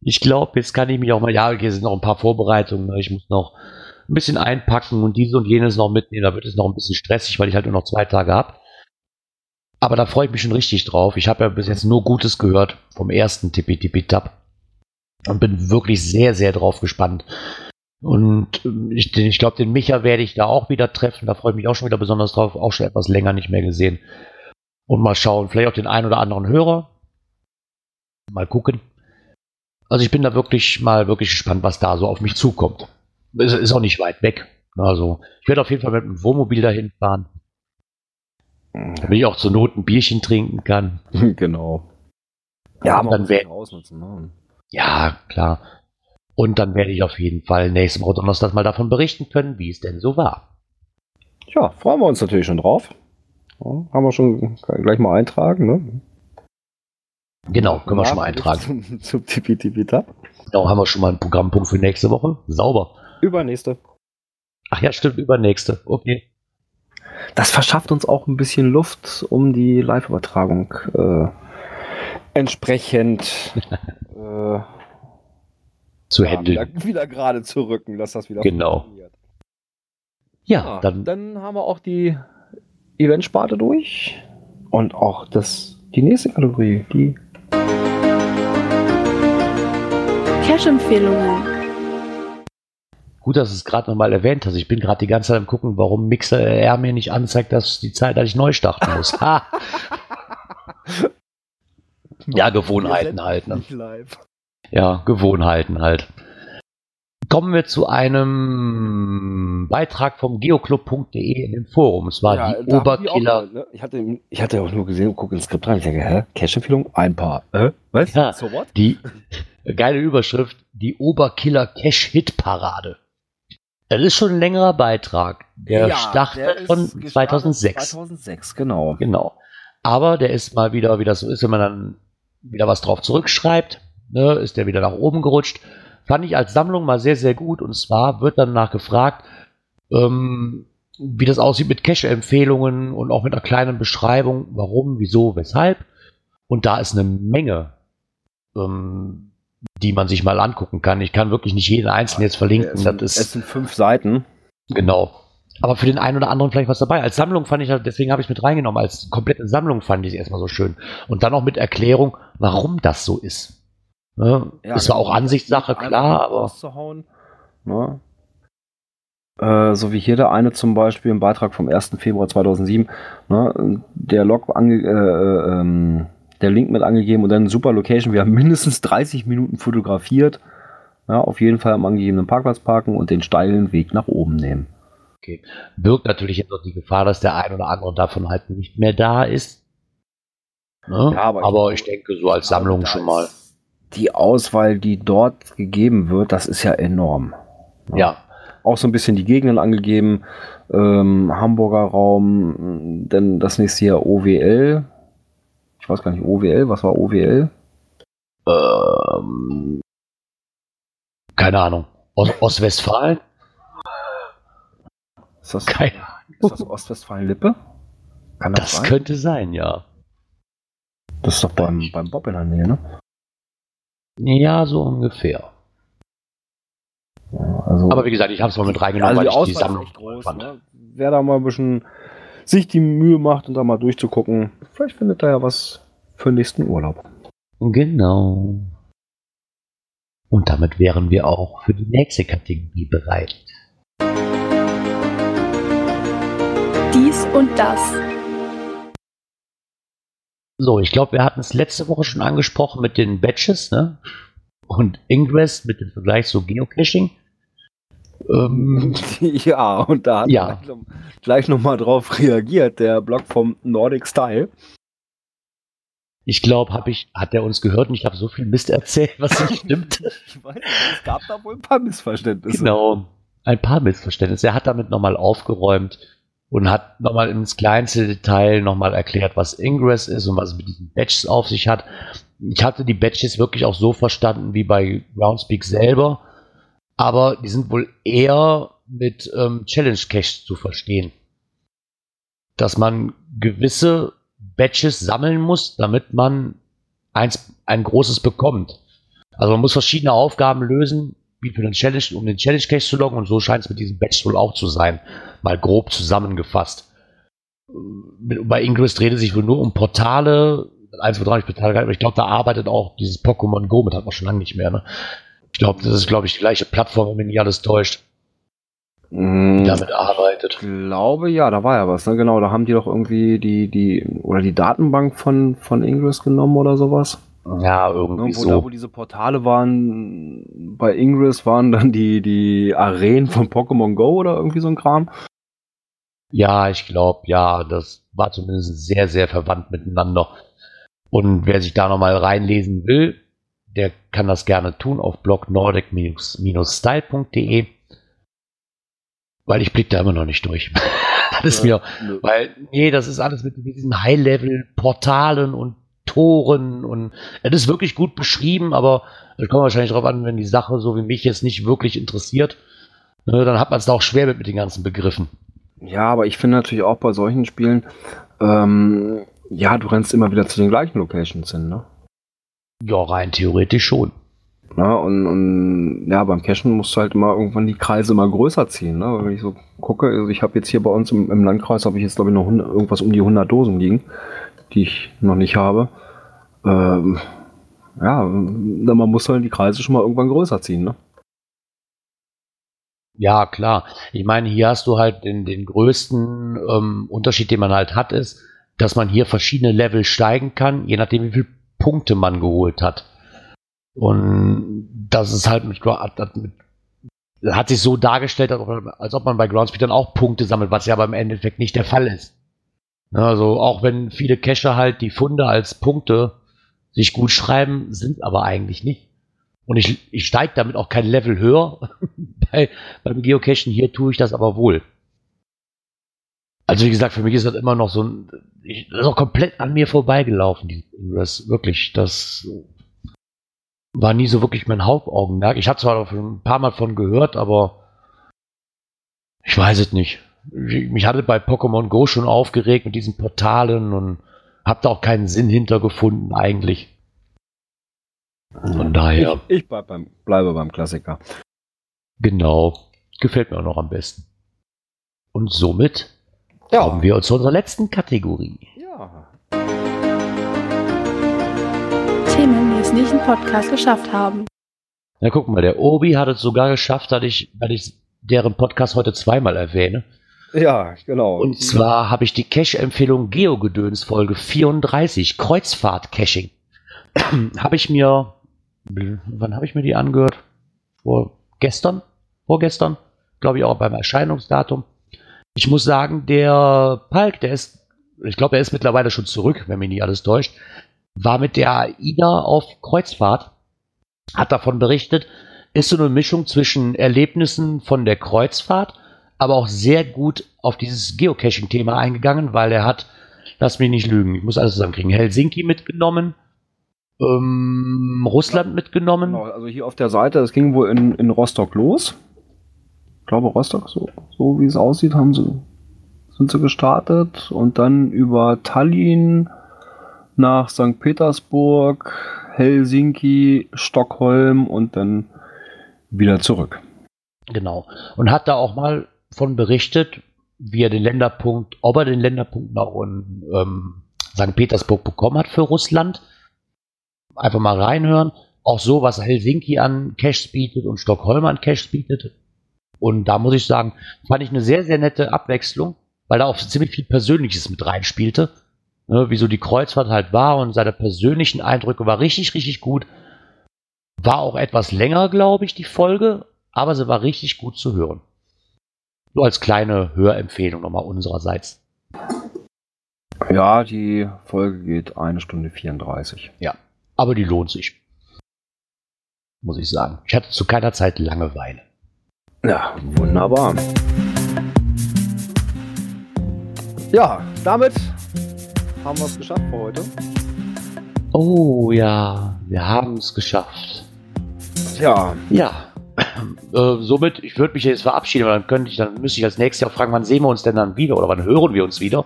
S2: Ich glaube, jetzt kann ich mich auch mal, ja, hier sind noch ein paar Vorbereitungen. ne? Ich muss noch ein bisschen einpacken und dies und jenes noch mitnehmen. Da wird es noch ein bisschen stressig, weil ich halt nur noch zwei Tage habe. Aber da freue ich mich schon richtig drauf. Ich habe ja bis jetzt nur Gutes gehört vom ersten Tippi Tippi Tap. Und bin wirklich sehr, sehr drauf gespannt. Und ähm, ich, ich glaube, den Micha werde ich da auch wieder treffen. Da freue ich mich auch schon wieder besonders drauf. Auch schon etwas länger nicht mehr gesehen. Und mal schauen, vielleicht auch den einen oder anderen Hörer. Mal gucken. Also ich bin da wirklich mal wirklich gespannt, was da so auf mich zukommt. Ist, ist auch nicht weit weg. Also ich werde auf jeden Fall mit dem Wohnmobil dahin fahren, damit ich auch zur Not ein Bierchen trinken kann. [LAUGHS]
S3: genau. Ja, man
S2: dann
S3: sich ausnutzen. Ne?
S2: Ja, klar. Und dann werde ich auf jeden Fall nächste Woche Donnerstag mal davon berichten können, wie es denn so war.
S3: Ja, freuen wir uns natürlich schon drauf. Ja, haben wir schon gleich mal eintragen, ne?
S2: Genau, können wir schon mal [LAUGHS] eintragen.
S3: Zum, zum Tipi Tipi Tap.
S2: Genau, haben wir schon mal einen Programmpunkt für nächste Woche. Sauber.
S3: Übernächste.
S2: Ach ja, stimmt, übernächste. Okay.
S3: Das verschafft uns auch ein bisschen Luft, um die Live-Übertragung äh, entsprechend [LAUGHS] äh,
S2: Zu
S3: ja,
S2: handeln.
S3: wieder, wieder gerade zu rücken, dass das wieder
S2: Genau.
S3: funktioniert.
S2: Ja,
S3: Ja,
S2: dann,
S3: dann haben wir auch die Eventsparte durch und auch das, die nächste Kategorie, die
S5: Cash-Empfehlungen.
S2: gut, dass du es gerade nochmal erwähnt hast. Ich bin gerade die ganze Zeit am gucken, warum Mixer R mir nicht anzeigt, dass die Zeit, dass ich neu starten muss. [LAUGHS] Ja, Gewohnheiten halt. Ne? Ja, Gewohnheiten halt. Kommen wir zu einem Beitrag vom geoclub.de in dem Forum. Es war
S3: Ja,
S2: die Oberkiller.
S3: Auch, ne? ich, hatte, ich hatte auch nur gesehen, guck ins Skript rein. Ich denke, hä? Cash-Empfehlung? Ein paar. Äh? Was?
S2: Ja.
S3: So what?
S2: Die geile Überschrift, die Oberkiller Cash Hit Parade. Das ist schon ein längerer Beitrag. Der startet von 2006.
S3: 2006, genau.
S2: Genau. Aber der ist mal wieder, wie das so ist, wenn man dann wieder was drauf zurückschreibt, ne, ist der wieder nach oben gerutscht. Fand ich als Sammlung mal sehr, sehr gut. Und zwar wird dann nach gefragt, ähm, wie das aussieht mit Cache-Empfehlungen und auch mit einer kleinen Beschreibung, warum, wieso, weshalb. Und da ist eine Menge, ähm, die man sich mal angucken kann. Ich kann wirklich nicht jeden einzelnen jetzt verlinken.
S3: Es sind,
S2: das ist
S3: es sind fünf Seiten.
S2: Genau. Aber für den einen oder anderen vielleicht was dabei. Als Sammlung fand ich, deswegen habe ich es mit reingenommen, als komplette Sammlung fand ich es erstmal so schön. Und dann auch mit Erklärung, warum das so ist. Ne?
S3: Ja,
S2: ist zwar
S3: genau.
S2: auch Ansichtssache, klar, aber.
S3: Ne? Äh, so wie hier der eine zum Beispiel im Beitrag vom 1. Februar 2007. Ne? Der Log ange äh, äh, ähm, der Link mit angegeben und dann super Location. Wir haben mindestens 30 Minuten fotografiert. Ja, auf jeden Fall am angegebenen Parkplatz parken und den steilen Weg nach oben nehmen.
S2: Birgt natürlich jetzt auch die Gefahr, dass der ein oder andere davon halt nicht mehr da ist. Ne?
S3: Ja, aber
S2: aber,
S3: ich-
S2: ich, denke, so als Sammlung schon mal.
S3: Die Auswahl, die dort gegeben wird, das ist ja enorm.
S2: Ja.
S3: auch so ein bisschen die Gegenden angegeben. Ähm, Hamburger Raum, denn das nächste Jahr OWL. Ich weiß gar nicht, OWL, was war OWL?
S2: Ähm, keine Ahnung. Ost Ostwestfalen?
S3: Ist das,
S2: Keine
S3: ist das Ostwestfalen-Lippe? Kann das,
S2: Das
S3: sein?
S2: könnte sein, ja.
S3: das ist doch beim, beim Bob in der Nähe, ne?
S2: Ja, so ungefähr.
S3: Ja, also,
S2: Aber wie gesagt, ich habe es mal mit reingenommen,
S3: also die
S2: weil ich die Sammlung
S3: groß.
S2: fand.
S3: Ne? Wer da mal ein bisschen sich die Mühe macht und da mal durchzugucken, vielleicht findet er ja was für den nächsten Urlaub.
S2: Genau. Und damit wären wir auch für die nächste Kategorie bereit.
S5: Dies und das.
S2: So, ich glaube, wir hatten es letzte Woche schon angesprochen mit den Badges, ne? Und Ingress mit dem Vergleich zu Geocaching. Ähm, [LAUGHS]
S3: ja, und da hat
S2: Ja.
S3: gleich noch- gleich nochmal drauf reagiert, der Blog vom Nordic Style.
S2: ich glaube, hab ich, hat er uns gehört und ich habe so viel Mist erzählt, was nicht [LAUGHS] stimmt.
S3: Ich weiß es gab da wohl ein paar Missverständnisse.
S2: Genau. Ein paar Missverständnisse. Er hat damit nochmal aufgeräumt und hat nochmal ins kleinste Detail nochmal erklärt, was Ingress ist und was es mit diesen Badges auf sich hat. Ich hatte die Badges wirklich auch so verstanden wie bei Groundspeak selber, aber die sind wohl eher mit ähm, Challenge Cache zu verstehen. Dass man gewisse Badges sammeln muss, damit man eins, ein großes bekommt. Also man muss verschiedene Aufgaben lösen, wie für den Challenge, um den Challenge Cache zu loggen und so scheint es mit diesem Badge wohl auch zu sein. Mal grob zusammengefasst. Bei Ingress dreht es sich wohl nur um Portale, eins, wo dran ich Portale gehalten, aber ich glaube, da arbeitet auch dieses Pokémon Go mit, hat man schon lange nicht mehr, ne? Ich glaube, das ist, glaube ich, die gleiche Plattform, wenn mich nicht alles täuscht,
S3: Mm,
S2: die damit arbeitet.
S3: Ich glaube, ja, da war ja was, ne? Genau, da haben die doch irgendwie die, die, oder die Datenbank von, von Ingress genommen oder sowas.
S2: Ja, irgendwie
S3: Wo, da,
S2: so.
S3: wo diese Portale waren, bei Ingress waren dann die, die Arenen von Pokémon Go oder irgendwie so ein Kram.
S2: Ja, ich glaube, ja, das war zumindest sehr, sehr verwandt miteinander. Und wer sich da nochmal reinlesen will, der kann das gerne tun auf blog nordic-style.de. Weil ich blick da immer noch nicht durch. [LAUGHS] das ist mir, weil, nee, das ist alles mit diesen High-Level-Portalen und Toren und es ist wirklich gut beschrieben, aber es kommt wahrscheinlich darauf an, wenn die Sache so wie mich jetzt nicht wirklich interessiert, ne, dann hat man es da auch schwer mit, mit den ganzen Begriffen.
S3: Ja, aber ich finde natürlich auch bei solchen Spielen, ähm, ja, du rennst immer wieder zu den gleichen Locations hin, ne?
S2: Ja, rein theoretisch schon.
S3: Ja, und, und ja, beim Cashen musst du halt immer irgendwann die Kreise immer größer ziehen. Ne? Wenn ich so gucke, also ich habe jetzt hier bei uns im, im Landkreis, habe ich jetzt glaube ich noch 100, irgendwas um die 100 Dosen liegen, die ich noch nicht habe. Ähm, ja, man muss halt die Kreise schon mal irgendwann größer ziehen. Ne?
S2: Ja, klar. Ich meine, hier hast du halt den, den größten ähm, Unterschied, den man halt hat, ist, dass man hier verschiedene Level steigen kann, je nachdem, wie viele Punkte man geholt hat. Und das ist halt mit, mit hat sich so dargestellt, als ob man bei Groundspeed dann auch Punkte sammelt, was ja aber im Endeffekt nicht der Fall ist. Ne, Also auch wenn viele Cacher halt die Funde als Punkte sich gut schreiben, sind aber eigentlich nicht. Und ich, ich steige damit auch kein Level höher. [LAUGHS] Bei, beim Geocachen hier tue ich das aber wohl. Also wie gesagt, für mich ist das immer noch so ein, ich, das ist auch komplett an mir vorbeigelaufen, Ingress. Wirklich, das war nie so wirklich mein Hauptaugenmerk. Ich habe zwar ein paar Mal von gehört, aber ich weiß es nicht. Ich, mich hatte bei Pokémon Go schon aufgeregt mit diesen Portalen und hab da auch keinen Sinn hinter gefunden eigentlich. Von daher,
S3: Ich, ich bleib beim, bleibe beim Klassiker.
S2: genau, gefällt mir auch noch am besten. Und somit
S3: Ja.
S2: kommen wir zu unserer letzten Kategorie.
S3: Ja.
S5: Themen, die es nicht im Podcast geschafft haben.
S2: Na guck mal, der Obi hat es sogar geschafft, dass ich, dass ich deren Podcast heute zweimal erwähne.
S3: Ja, genau.
S2: Und zwar habe ich die Cache-Empfehlung Geogedöns Folge 34, Kreuzfahrt-Caching. [CLEARS THROAT] habe ich mir, wann habe ich mir die angehört? Vor gestern? Vorgestern? Glaube ich auch beim Erscheinungsdatum. Ich muss sagen, der Palk, der ist, ich glaube, er ist mittlerweile schon zurück, wenn mich nicht alles täuscht, war mit der AIDA auf Kreuzfahrt, hat davon berichtet, ist so eine Mischung zwischen Erlebnissen von der Kreuzfahrt, aber auch sehr gut auf dieses Geocaching-Thema eingegangen, weil er hat, lass mich nicht lügen, ich muss alles zusammenkriegen, Helsinki mitgenommen, ähm, Russland mitgenommen,
S3: Genau, also hier auf der Seite, das ging wohl in, in Rostock los. Ich glaube Rostock, so, so wie es aussieht, haben sie, sind sie gestartet und dann über Tallinn nach St. Petersburg, Helsinki, Stockholm und dann wieder zurück.
S2: Genau. Und hat da auch mal von berichtet, wie er den Länderpunkt, ob er den Länderpunkt noch in ähm, St. Petersburg bekommen hat für Russland. Einfach mal reinhören. Auch so, was Helsinki an Cash bietet und Stockholm an Cash bietet. Und da muss ich sagen, fand ich eine sehr, sehr nette Abwechslung, weil da auch ziemlich viel Persönliches mit reinspielte. Ne, wie so die Kreuzfahrt halt war und seine persönlichen Eindrücke war richtig, richtig gut. War auch etwas länger, glaube ich, die Folge, aber sie war richtig gut zu hören. So als kleine Hörempfehlung nochmal unsererseits.
S3: Ja, die Folge geht eine Stunde 34.
S2: Aber die lohnt sich. Muss ich sagen. Ich hatte zu keiner Zeit Langeweile.
S3: Ja, wunderbar. Ja, damit haben wir es geschafft für heute.
S2: Oh ja, wir haben es geschafft.
S3: Tja,
S2: Ja. Äh, somit, ich würde mich jetzt verabschieden, weil dann könnte ich, dann müsste ich als nächstes Jahr fragen, wann sehen wir uns denn dann wieder oder wann hören wir uns wieder?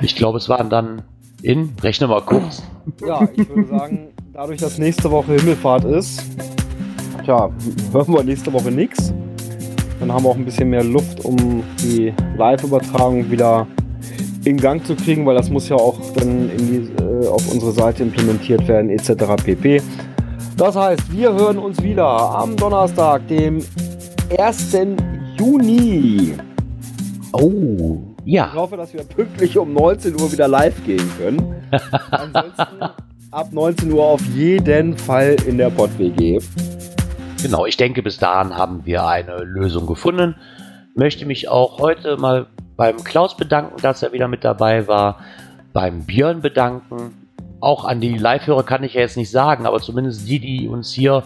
S2: Ich glaube, es waren dann in, rechne mal kurz.
S3: ja, ich würde sagen, dadurch, dass nächste Woche Himmelfahrt ist, tja, hören wir nächste Woche nichts. Dann haben wir auch ein bisschen mehr Luft, um die Live-Übertragung wieder in Gang zu kriegen, weil das muss ja auch dann die, äh, auf unsere Seite implementiert werden, etc. pp. Das heißt, wir hören uns wieder am Donnerstag, dem 1. Juni.
S2: Oh,
S3: Ich
S2: ja.
S3: hoffe, dass wir pünktlich um 19 Uhr wieder live gehen können. [LAUGHS] Ansonsten ab 19 Uhr auf jeden Fall in der Pod-WG.
S2: Genau, ich denke, bis dahin haben wir eine Lösung gefunden. Möchte mich auch heute mal beim Klaus bedanken, dass er wieder mit dabei war. Beim Björn bedanken. Auch an die Live-Hörer kann ich ja jetzt nicht sagen, aber zumindest die, die uns hier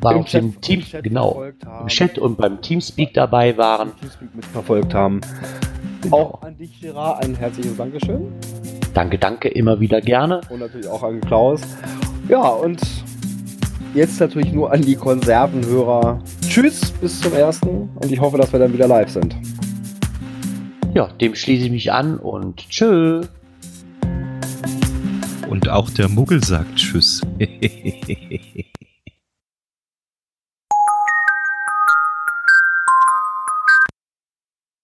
S2: bei auf dem Team, genau,
S3: verfolgt haben,
S2: im Chat und beim Teamspeak dabei waren.
S3: Teamspeak mitverfolgt haben. Auch an dich, Gerard, ein herzliches Dankeschön.
S2: Danke, danke, immer wieder gerne.
S3: Und natürlich auch an Klaus. Ja, und jetzt natürlich nur an die Konservenhörer. Tschüss, bis zum ersten. Und ich hoffe, dass wir dann wieder live sind.
S2: Ja, dem schließe ich mich an und tschö.
S4: Und auch der Muggel sagt Tschüss. [LAUGHS]